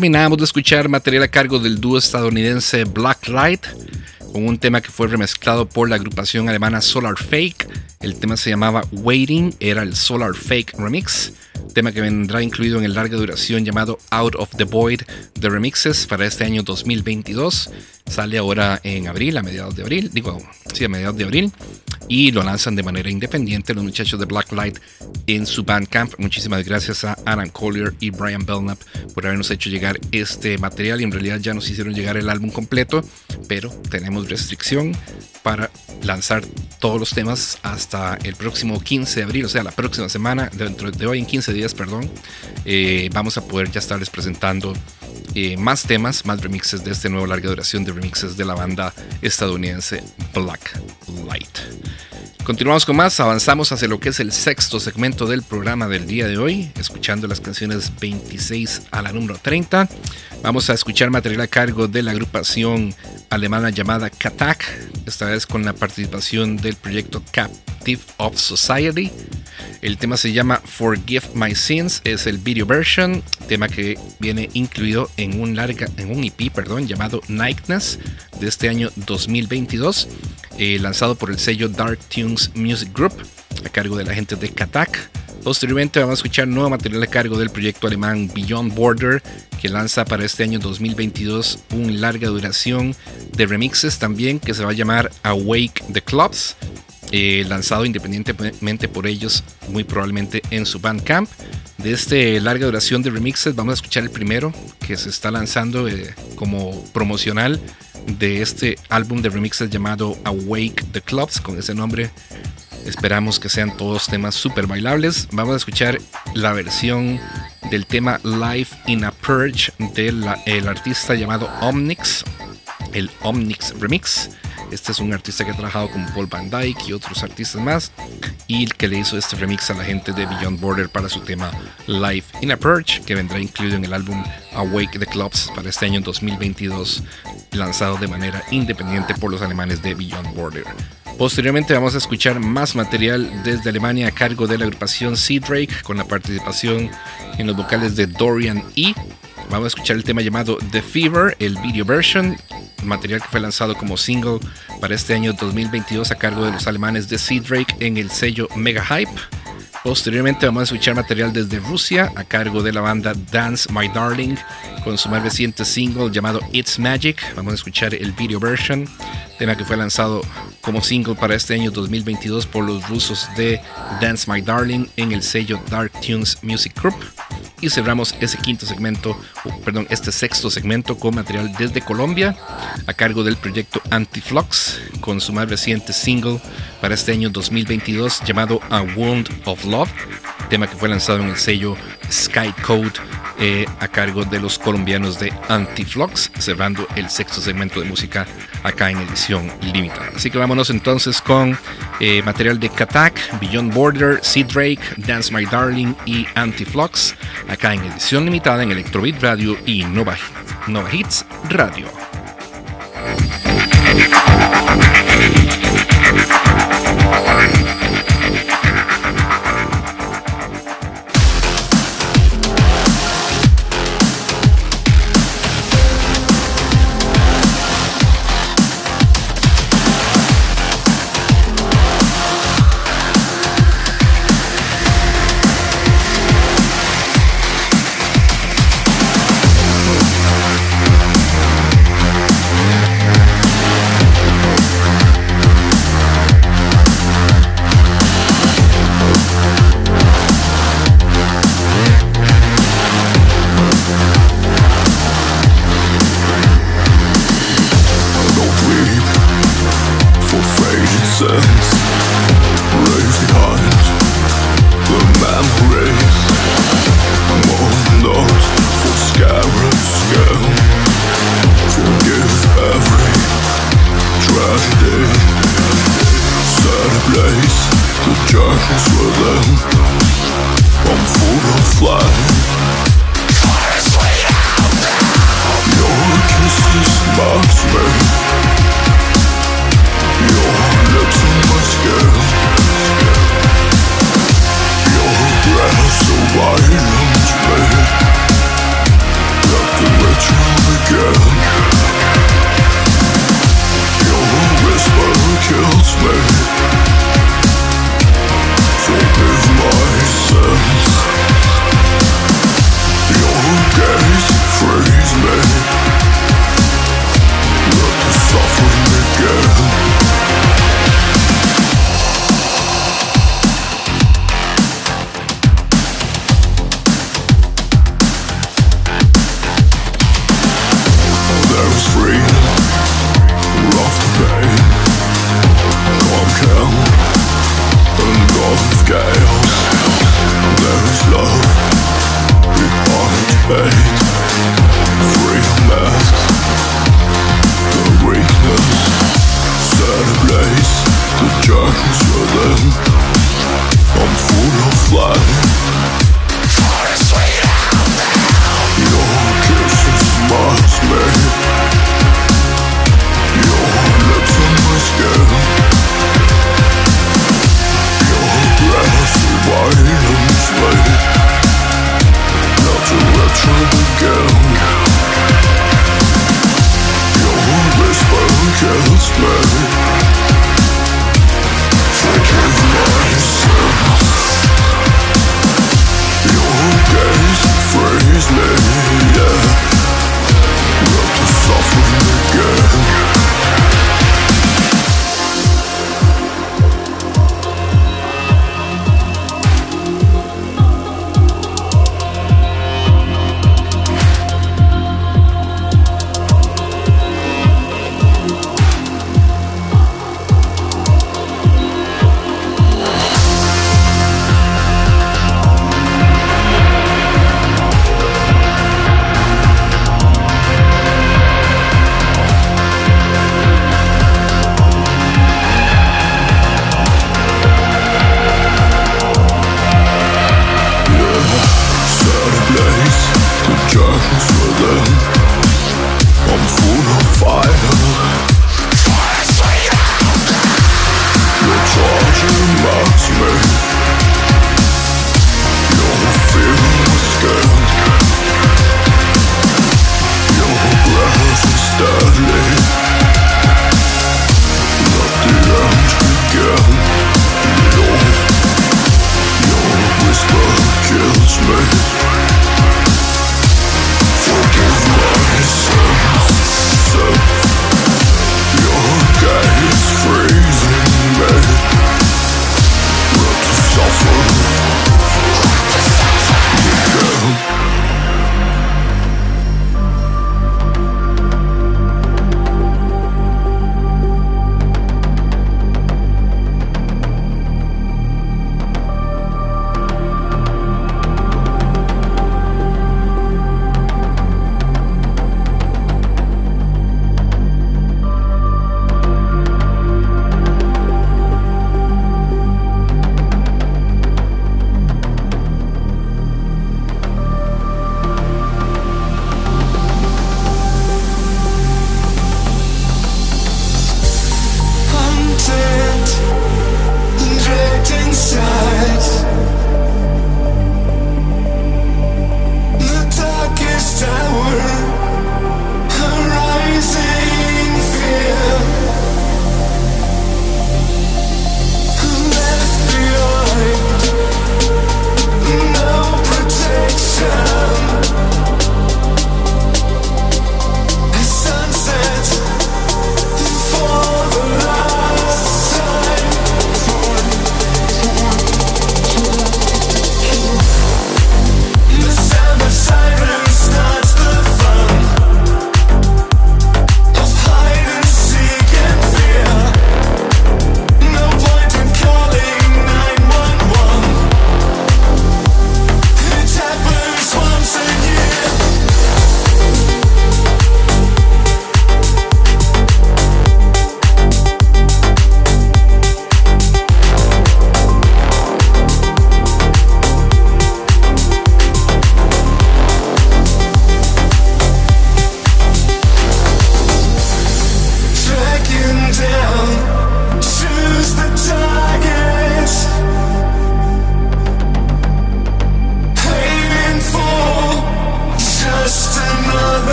Terminamos de escuchar material a cargo del dúo estadounidense Blacklight con un tema que fue remezclado por la agrupación alemana Solar Fake. El tema se llamaba Waiting, era el Solar Fake Remix, tema que vendrá incluido en el larga duración llamado Out of the Void de Remixes para este año 2022. Sale ahora en abril, a mediados de abril, digo, sí, a mediados de abril, y lo lanzan de manera independiente los muchachos de Blacklight en su Bandcamp. Muchísimas gracias a Aaron Collier y Brian Belknap por habernos hecho llegar este material y en realidad ya nos hicieron llegar el álbum completo, pero tenemos restricción para lanzar todos los temas hasta el próximo 15 de abril, o sea, la próxima semana, dentro de hoy en 15 días, perdón, eh, vamos a poder ya estarles presentando eh, más temas, más remixes de este nuevo larga duración de remixes de la banda estadounidense Black. Continuamos con más, avanzamos hacia lo que es el sexto segmento del programa del día de hoy, escuchando las canciones 26 a la número 30. Vamos a escuchar material a cargo de la agrupación alemana llamada Katak, esta vez con la participación del proyecto Captive of Society. El tema se llama Forgive My Sins, es el video version, tema que viene incluido en un larga, en un EP, perdón, llamado Nightness de este año 2022, eh, lanzado por el sello Dark Tunes Music Group a cargo de la gente de Katak. Posteriormente vamos a escuchar nuevo material a cargo del proyecto alemán Beyond Border, que lanza para este año 2022 un larga duración de remixes también que se va a llamar Awake the Clubs, eh, lanzado independientemente por ellos, muy probablemente en su Bandcamp. De este larga duración de remixes, vamos a escuchar el primero que se está lanzando eh, como promocional de este álbum de remixes llamado Awake the Clubs, con ese nombre. Esperamos que sean todos temas super bailables. Vamos a escuchar la versión del tema Live in a Purge del artista llamado Omnix, el Omnix Remix. Este es un artista que ha trabajado con Paul Van Dyke y otros artistas más. Y que le hizo este remix a la gente de Beyond Border para su tema Live in a que vendrá incluido en el álbum Awake the Clubs para este año 2022, lanzado de manera independiente por los alemanes de Beyond Border. Posteriormente vamos a escuchar más material desde Alemania a cargo de la agrupación Sea Drake con la participación en los vocales de Dorian E. Vamos a escuchar el tema llamado The Fever, el video version, material que fue lanzado como single para este año 2022 a cargo de los alemanes de Sea Drake en el sello Mega Hype. Posteriormente vamos a escuchar material desde Rusia a cargo de la banda Dance My Darling con su más reciente single llamado It's Magic. Vamos a escuchar el video version, tema que fue lanzado como single para este año 2022 por los rusos de Dance My Darling en el sello Dark Tunes Music Group. Y cerramos ese quinto segmento, perdón, este sexto segmento con material desde Colombia a cargo del proyecto Antiflux con su más reciente single para este año 2022 llamado A Wound of Love, tema que fue lanzado en el sello Sky Code eh, a cargo de los colombianos de Antiflux, cerrando el sexto segmento de música acá en edición limitada. Así que vámonos entonces con eh, material de Katak, Beyond Border, Sea Drake, Dance My Darling y Antiflux, acá en edición limitada en Electrobeat Radio y Nova, Nova Hits Radio.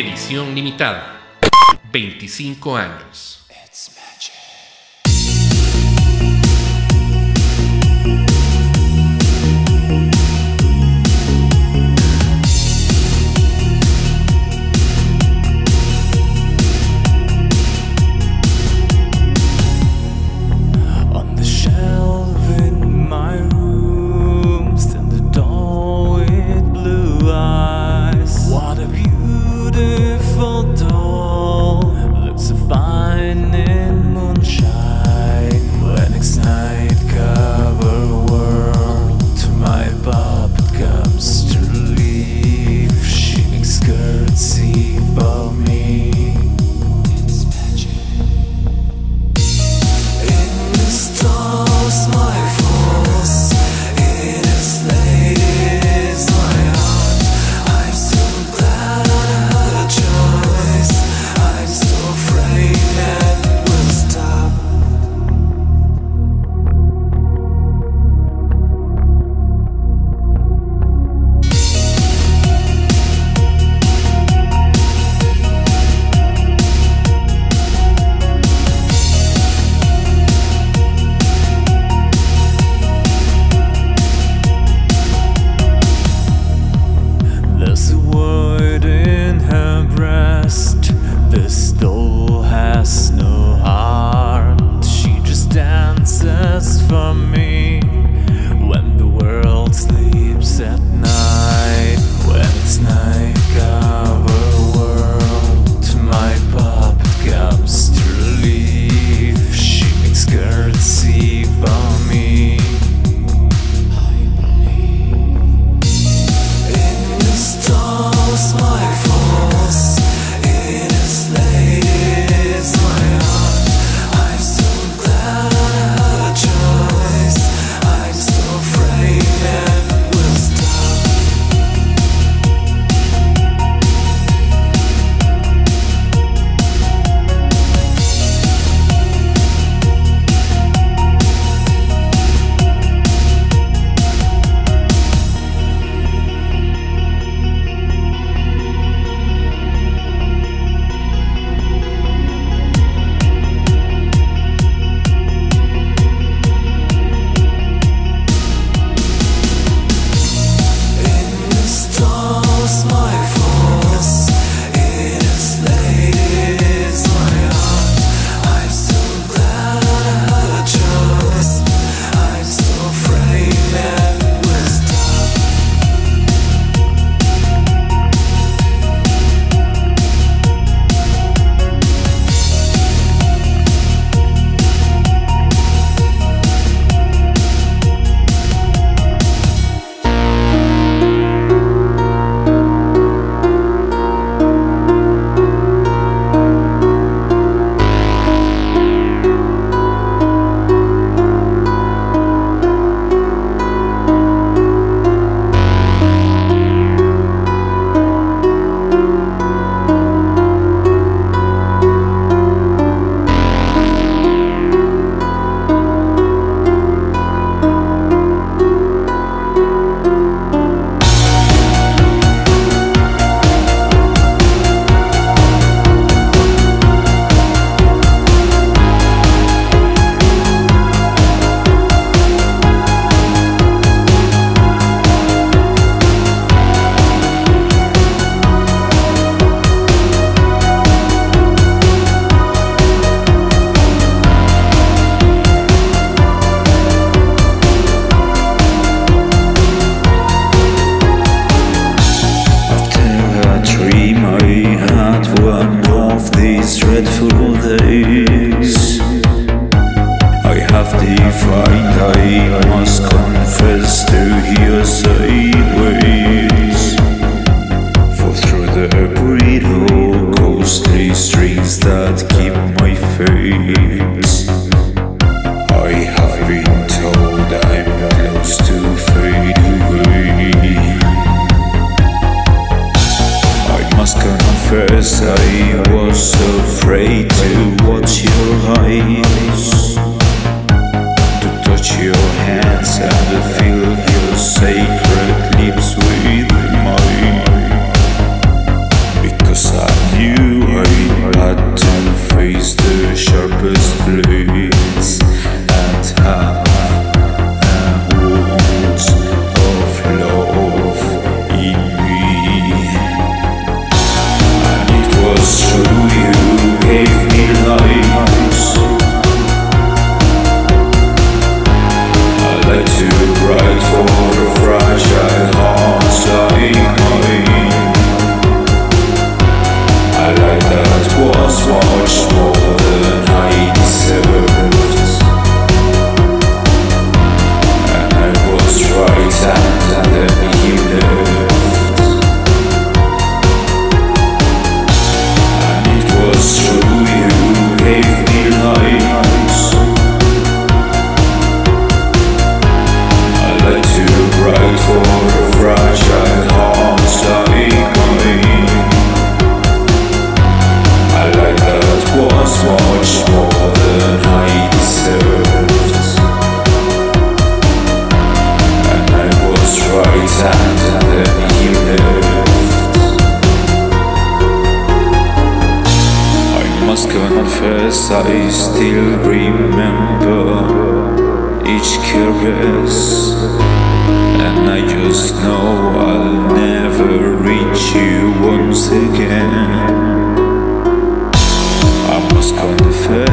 Edición limitada. 25 años.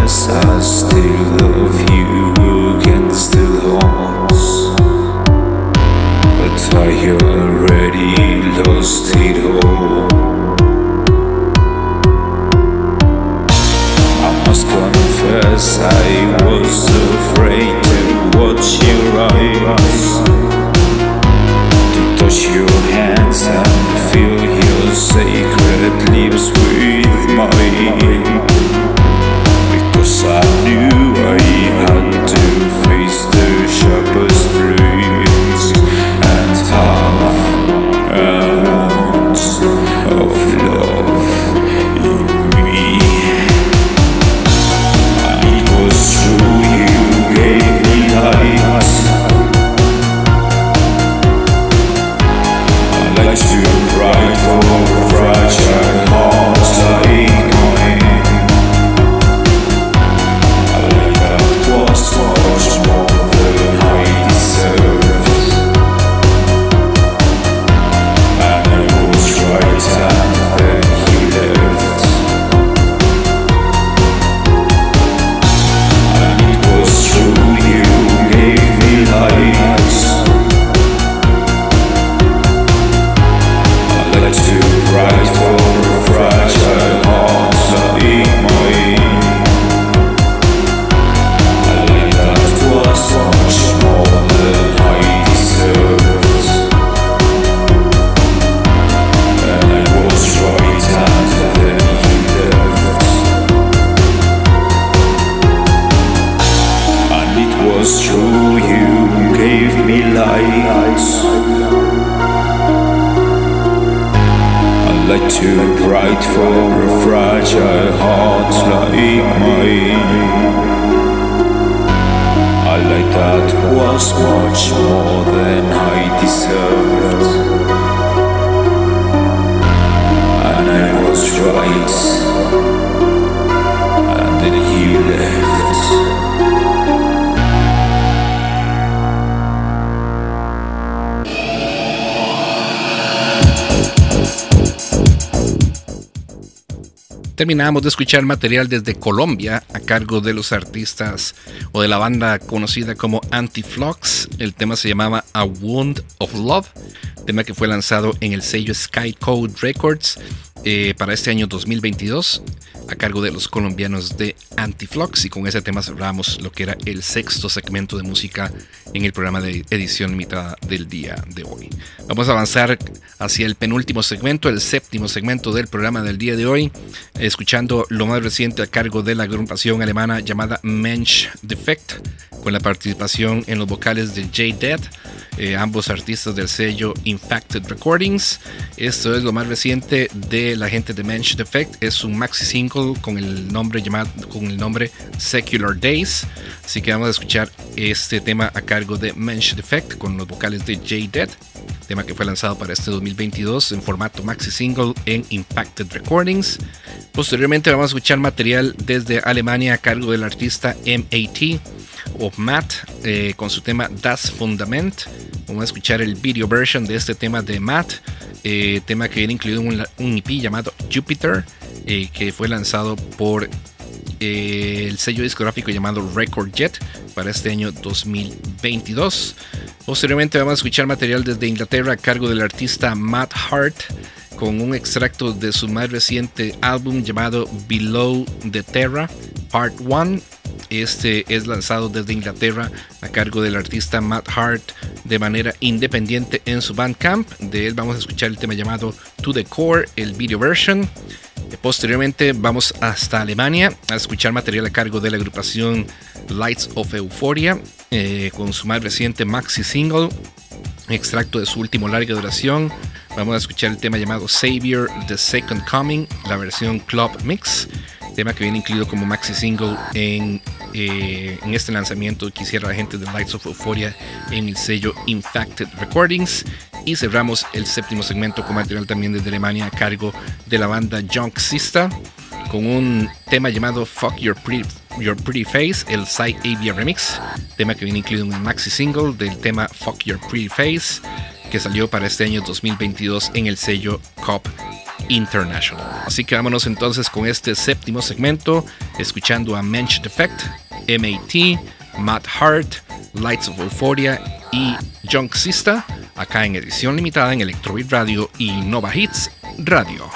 I still De escuchar material desde Colombia a cargo de los artistas o de la banda conocida como Anti-Flux. El tema se llamaba A Wound of Love, tema que fue lanzado en el sello Sky Code Records eh, para este año 2022 a cargo de los colombianos de Antiflux y con ese tema cerramos lo que era el sexto segmento de música en el programa de edición limitada del día de hoy. Vamos a avanzar hacia el penúltimo segmento, el séptimo segmento del programa del día de hoy, escuchando lo más reciente a cargo de la agrupación alemana llamada Mensch Defect, con la participación en los vocales de Jay Dead, eh, ambos artistas del sello Infacted Recordings. Esto es lo más reciente de la gente de Mensch Defect, es un maxi single con el nombre llamado con el nombre Secular Days. Así que vamos a escuchar este tema a cargo de Mensch Defect con los vocales de Jay Dead, tema que fue lanzado para este 2022 en formato maxi single en Impacted Recordings. Posteriormente vamos a escuchar material desde Alemania a cargo del artista MAT o Matt eh, con su tema Das Fundament. Vamos a escuchar el video version de este tema de Matt, eh, tema que viene incluido en un, EP llamado Jupiter, eh, que fue lanzado por eh, el sello discográfico llamado Record Jet para este año 2022. Posteriormente vamos a escuchar material desde Inglaterra a cargo del artista Matt Hart con un extracto de su más reciente álbum llamado Below the Terra Part 1. Este es lanzado desde Inglaterra a cargo del artista Matt Hart de manera independiente en su Bandcamp. De él vamos a escuchar el tema llamado To the Core, el video version. Posteriormente vamos hasta Alemania a escuchar material a cargo de la agrupación Lights of Euphoria eh, con su más reciente maxi single, extracto de su último larga duración. Vamos a escuchar el tema llamado Savior The Second Coming, la versión Club Mix, tema que viene incluido como maxi single en, eh, en este lanzamiento que hiciera la gente de Lights of Euphoria en el sello Infacted Recordings. Y cerramos el séptimo segmento con material también desde Alemania a cargo de la banda Junk Sista con un tema llamado Fuck Your Pretty, Your Pretty Face, el Side Avia Remix, tema que viene incluido en un maxi single del tema Fuck Your Pretty Face, que salió para este año 2022 en el sello Cop International. Así que vámonos entonces con este séptimo segmento, escuchando a Mensch Defect, MAT, Matt Hart, Lights of Euphoria y Junk Sista, acá en edición limitada en Electrobeat Radio y Nova Hits Radio.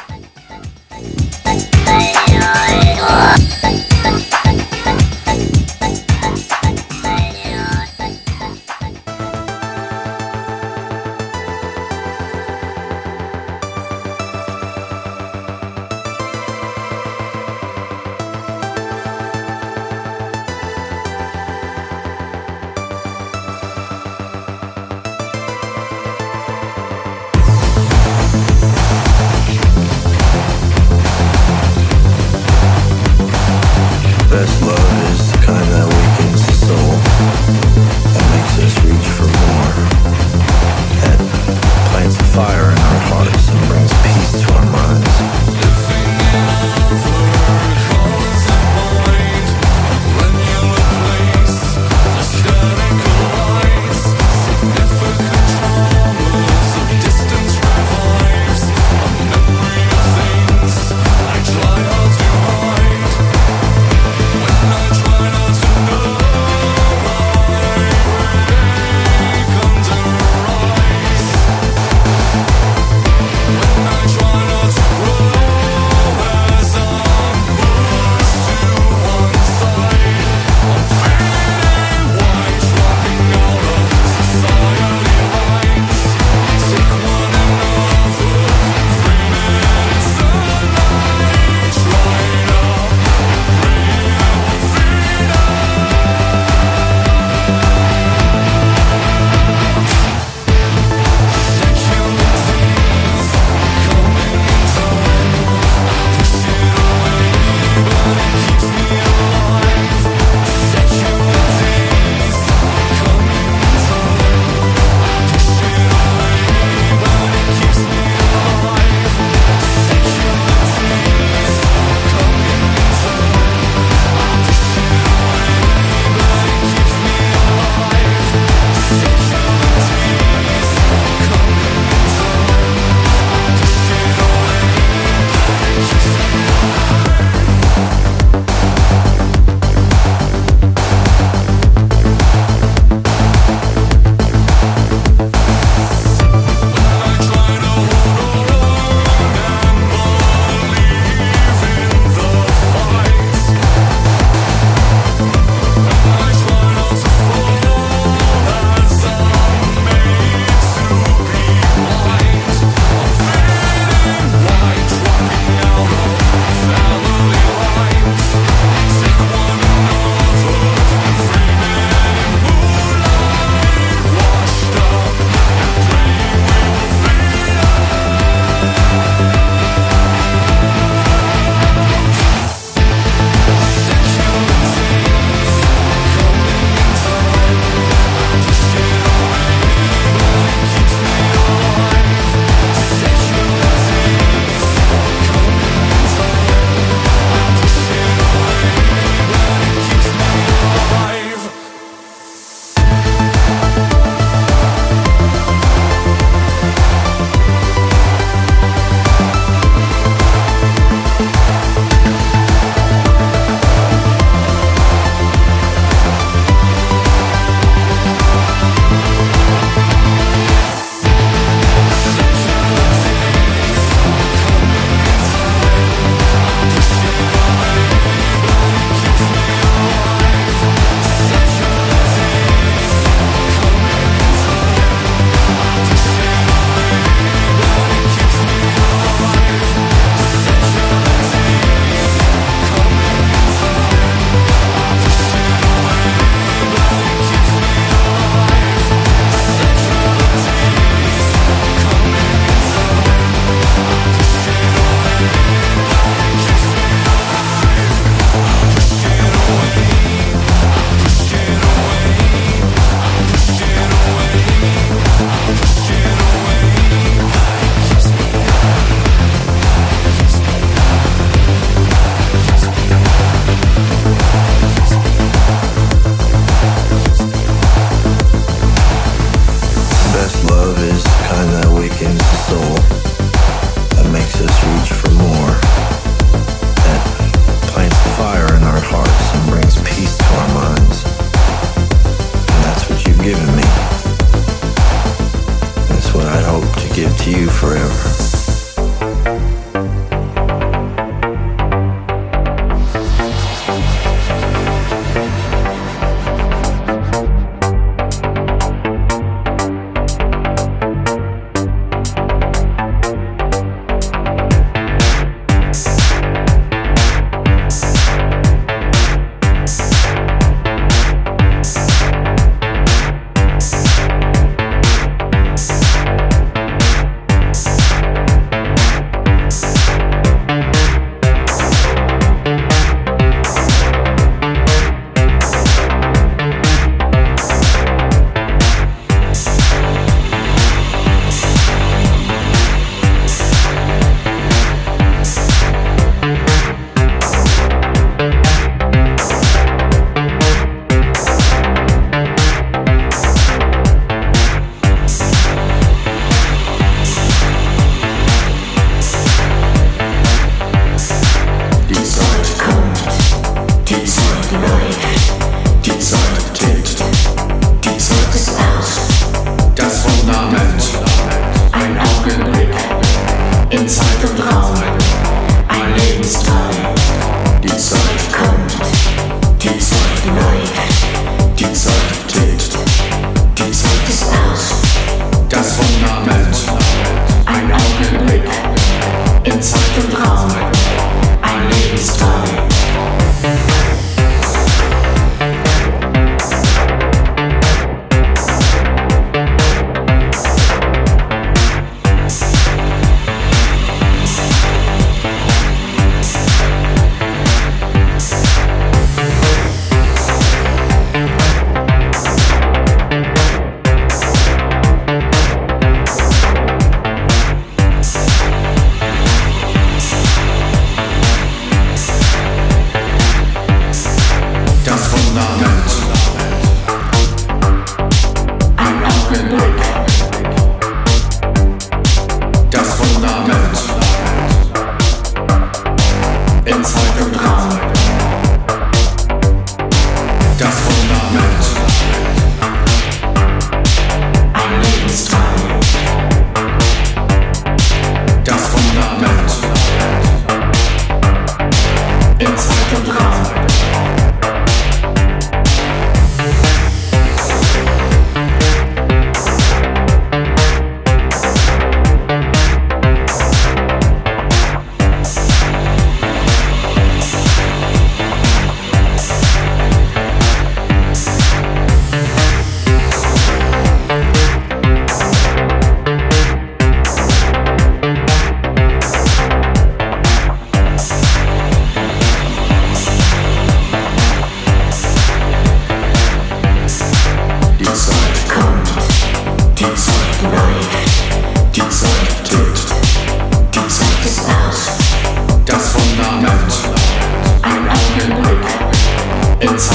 In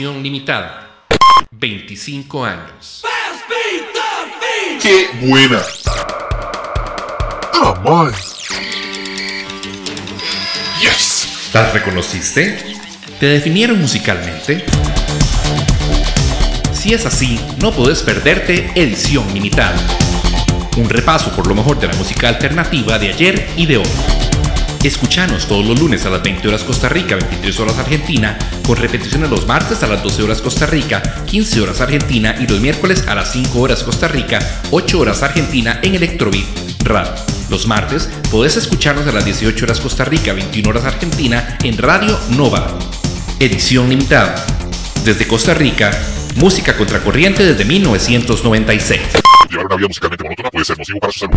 edición limitada. 25 años. ¡Qué buena! ¡Ah, man! ¡Yes! ¿Las reconociste? ¿Te definieron musicalmente? Si es así, no podés perderte edición limitada. Un repaso por lo mejor de la música alternativa de ayer y de hoy. Escuchanos todos los lunes a las 20 horas Costa Rica, 23 horas Argentina, con repeticiones los martes a las 12 horas Costa Rica, 15 horas Argentina y los miércoles a las 5 horas Costa Rica, 8 horas Argentina en Electrobeat Radio. Los martes podés escucharnos a las 18 horas Costa Rica, 21 horas Argentina en Radio Nova. Edición limitada. Desde Costa Rica, música contracorriente desde 1996. Llevar una vida musicalmente monótona puede ser nocivo para su salud.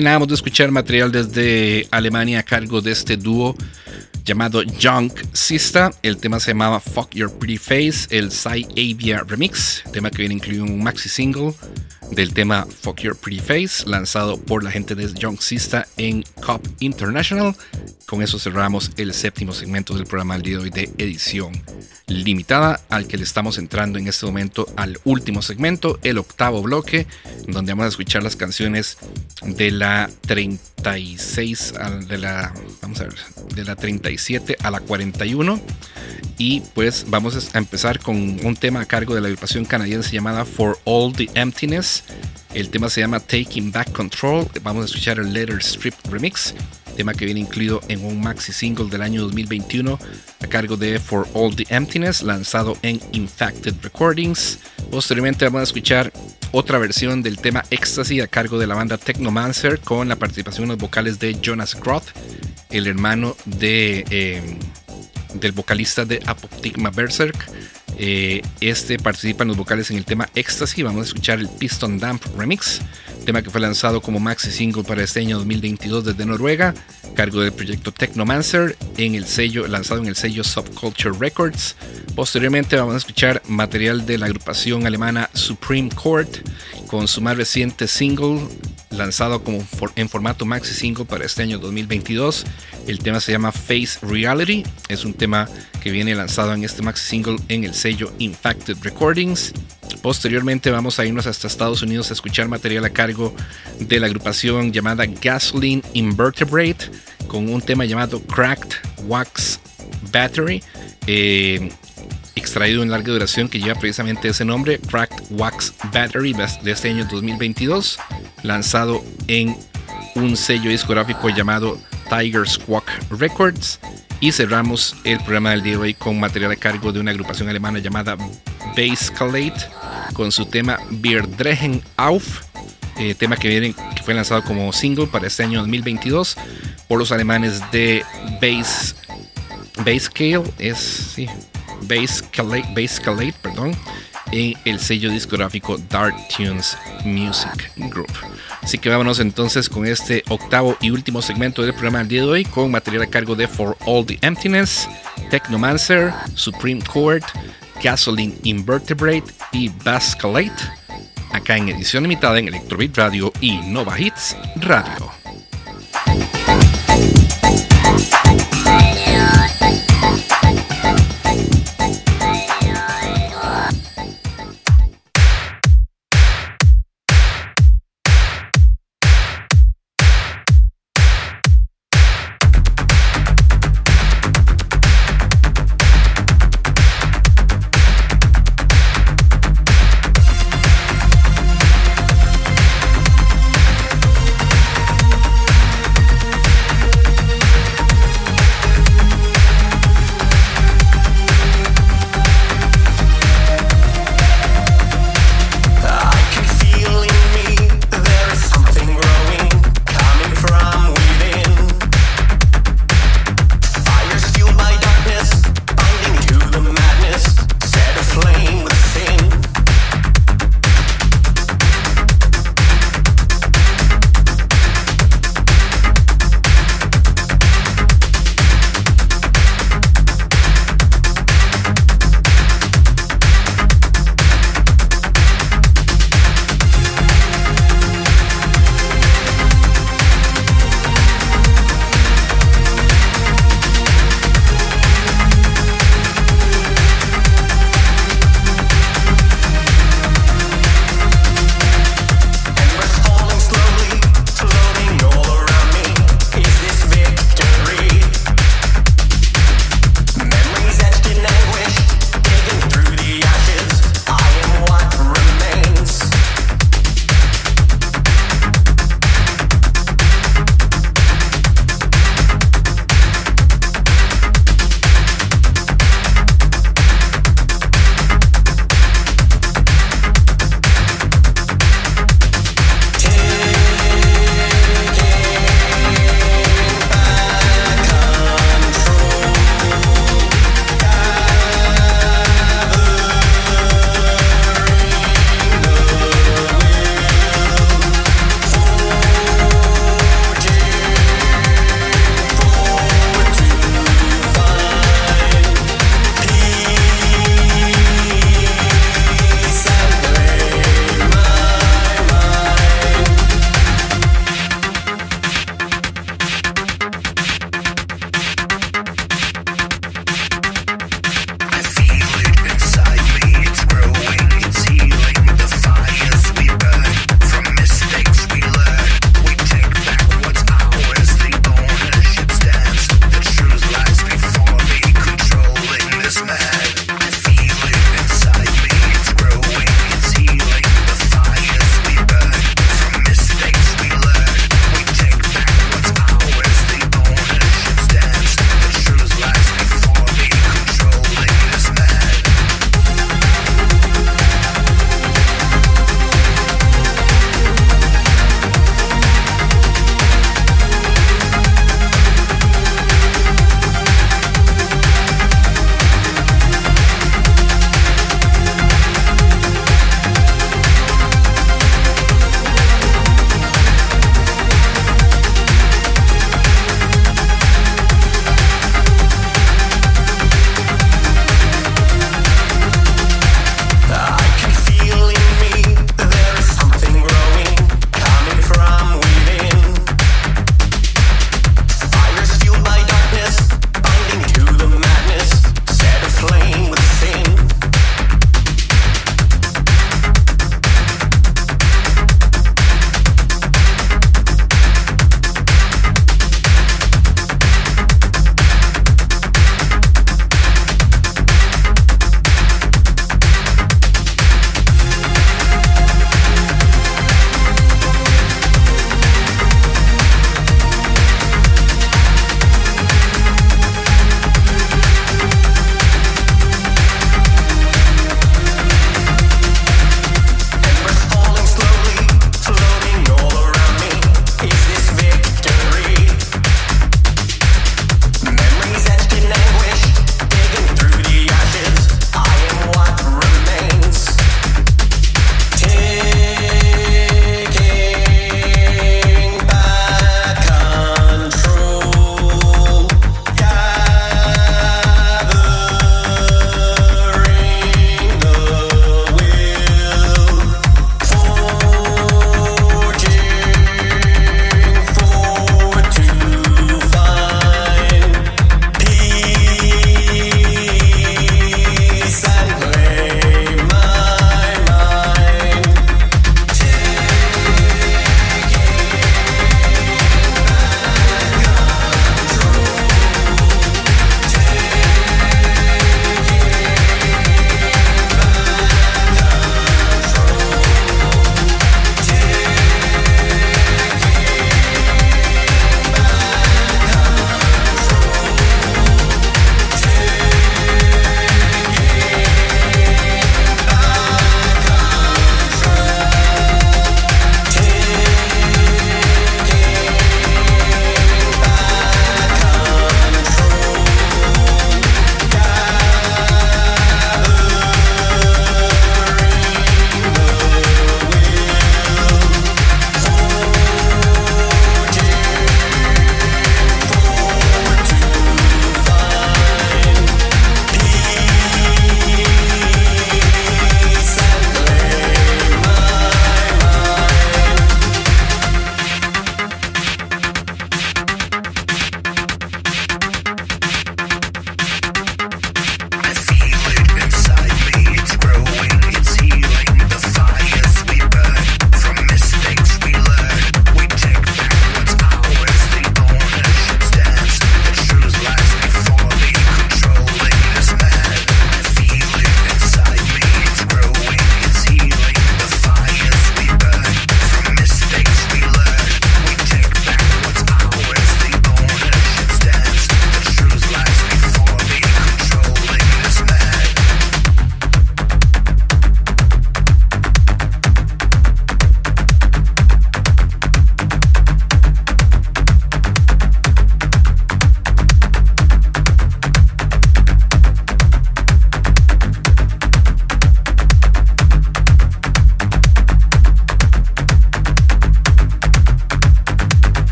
De escuchar material desde Alemania a cargo de este dúo llamado Junk Sista. El tema se llamaba Fuck Your Pretty Face, el Psy Avia Remix, tema que viene incluido en un maxi single del tema Fuck Your Pretty Face, lanzado por la gente de Junk Sista en Cop International. Con eso cerramos el séptimo segmento del programa del día de hoy de edición limitada, al que le estamos entrando en este momento al último segmento, el octavo bloque, donde vamos a escuchar las canciones de la 36 al- de la vamos a ver, de la 37 a la 41 y pues vamos a empezar con un tema a cargo de la agrupación canadiense llamada For All the Emptiness. El tema se llama Taking Back Control. Vamos a escuchar el Letter Strip Remix, tema que viene incluido en un maxi single del año 2021 a cargo de For All the Emptiness, lanzado en Infected Recordings. Posteriormente vamos a escuchar otra versión del tema Ecstasy a cargo de la banda Technomancer con la participación en los vocales de Jonas Groth, el hermano eh, del vocalista de Apoptigma Berserk. Eh, este participa en los vocales en el tema Ecstasy. Vamos a escuchar el Piston Damp Remix, tema que fue lanzado como maxi single para este año 2022 desde Noruega, cargo del proyecto Technomancer, en el sello, lanzado en el sello Subculture Records. Posteriormente vamos a escuchar material de la agrupación alemana Supreme Court con su más reciente single lanzado como en formato maxi single para este año 2022. El tema se llama Face Reality. Es un tema que viene lanzado en este maxi single en el sello Infected Recordings. Posteriormente vamos a irnos hasta Estados Unidos a escuchar material a cargo de la agrupación llamada Gasoline Invertebrate con un tema llamado Cracked Wax Battery. eh, extraído en larga duración que lleva precisamente ese nombre, Cracked Wax Battery de este año 2022, lanzado en un sello discográfico llamado Tiger Squawk Records. Y cerramos el programa del día de hoy con material a cargo de una agrupación alemana llamada Basscalate con su tema Bierdrehen auf, eh, tema que, fue lanzado como single para este año 2022 por los alemanes de Basscale, es sí, Basscalate, perdón, en el sello discográfico Dark Tunes Music Group. Así que vámonos entonces con este octavo y último segmento del programa del día de hoy con material a cargo de For All the Emptiness, Technomancer, Supreme Court, Gasoline Invertebrate y Bascalate, acá en edición limitada en Electrobeat Radio y Nova Hits Radio.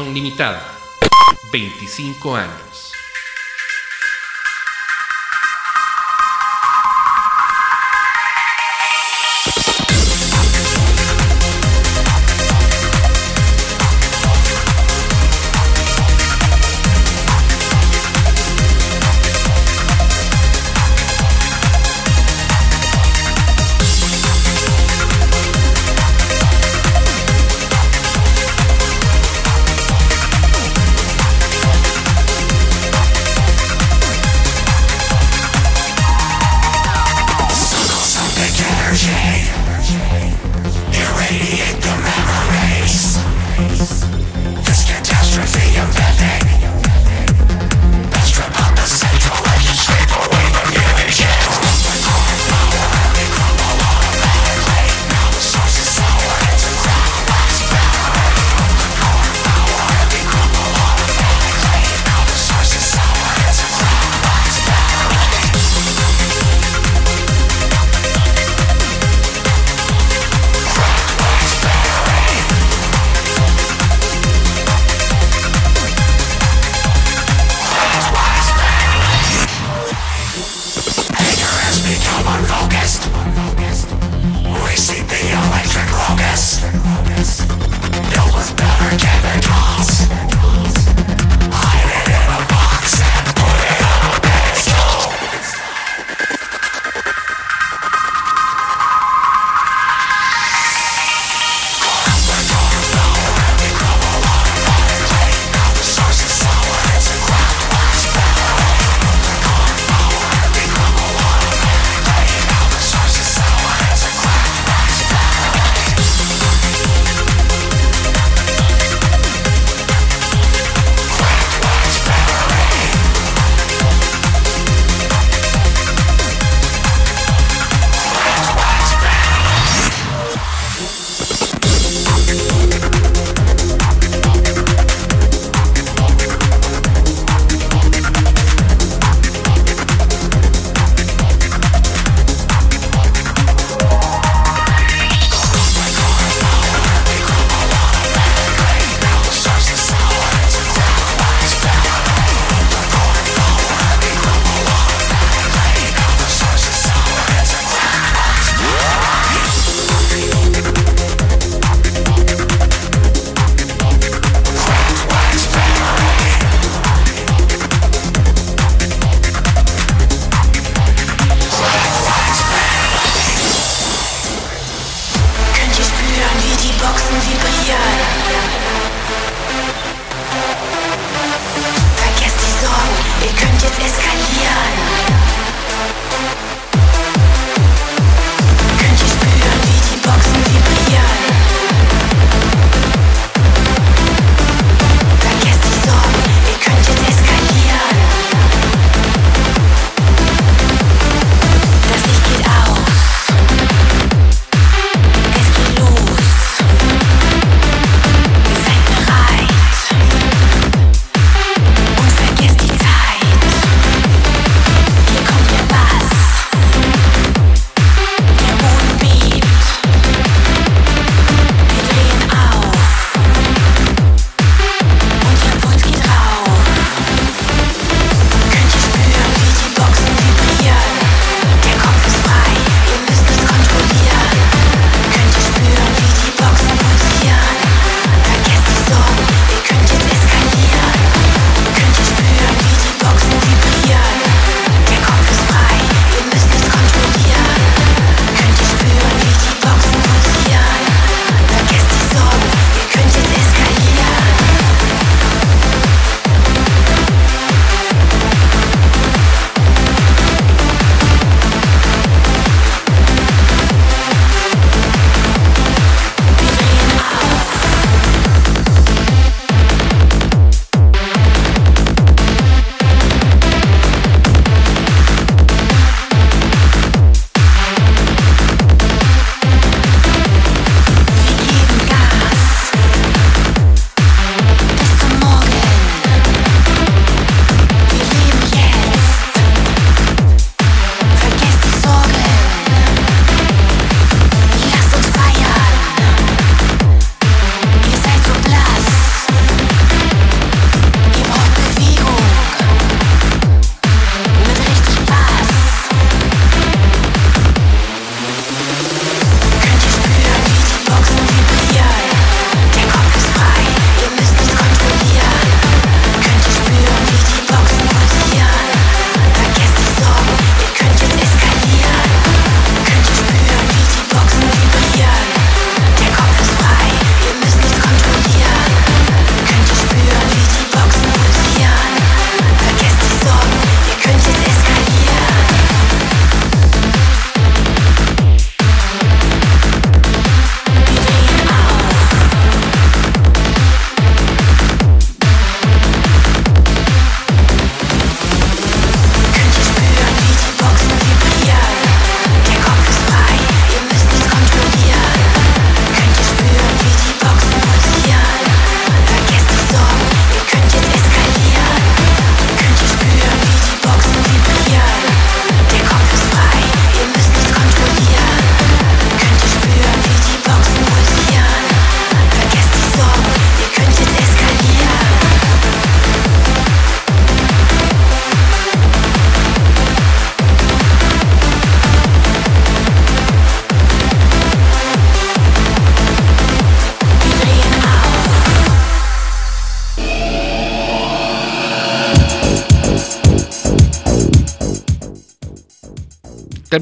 Limitada. 25 años.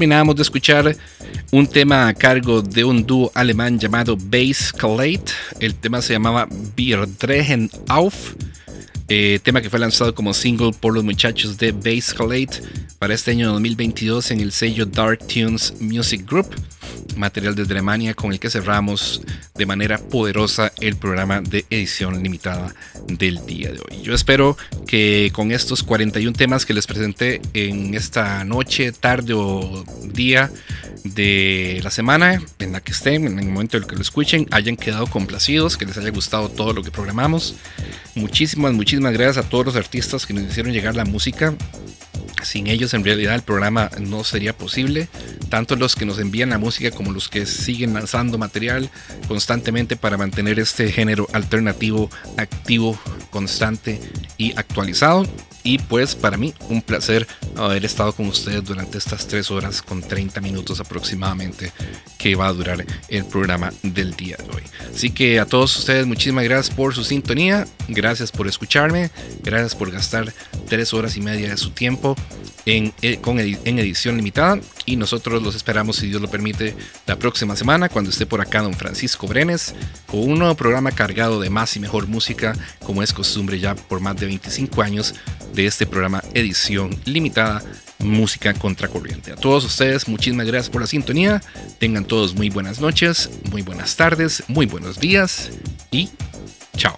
Terminábamos de escuchar un tema a cargo de un dúo alemán llamado Bass Collate. El tema se llamaba Wir Drehen auf. eh, tema que fue lanzado como single por los muchachos de Bass Collate para este año 2022 en el sello Dark Tunes Music Group. Material desde Alemania con el que cerramos de manera poderosa el programa de edición limitada del día de hoy. Yo espero que con estos 41 temas que les presenté en esta noche, tarde o día de la semana en la que estén, en el momento en el que lo escuchen, hayan quedado complacidos, que les haya gustado todo lo que programamos. Muchísimas, muchísimas gracias a todos los artistas que nos hicieron llegar la música. Sin ellos en realidad el programa no sería posible. Tanto los que nos envían la música como los que siguen lanzando material constantemente para mantener este género alternativo activo, constante y actualizado. Y pues para mí un placer haber estado con ustedes durante estas 3 horas con 30 minutos aproximadamente que va a durar el programa del día de hoy. Así que a todos ustedes muchísimas gracias por su sintonía, gracias por escucharme, gracias por gastar 3 horas y media de su tiempo en, eh, en edición limitada y nosotros los esperamos si Dios lo permite la próxima semana cuando esté por acá don Francisco Brenes con un nuevo programa cargado de más y mejor música como es costumbre ya por más de 25 años de este programa edición limitada música contracorriente. A todos ustedes muchísimas gracias por la sintonía, tengan todos muy buenas noches, muy buenas tardes, muy buenos días y chao.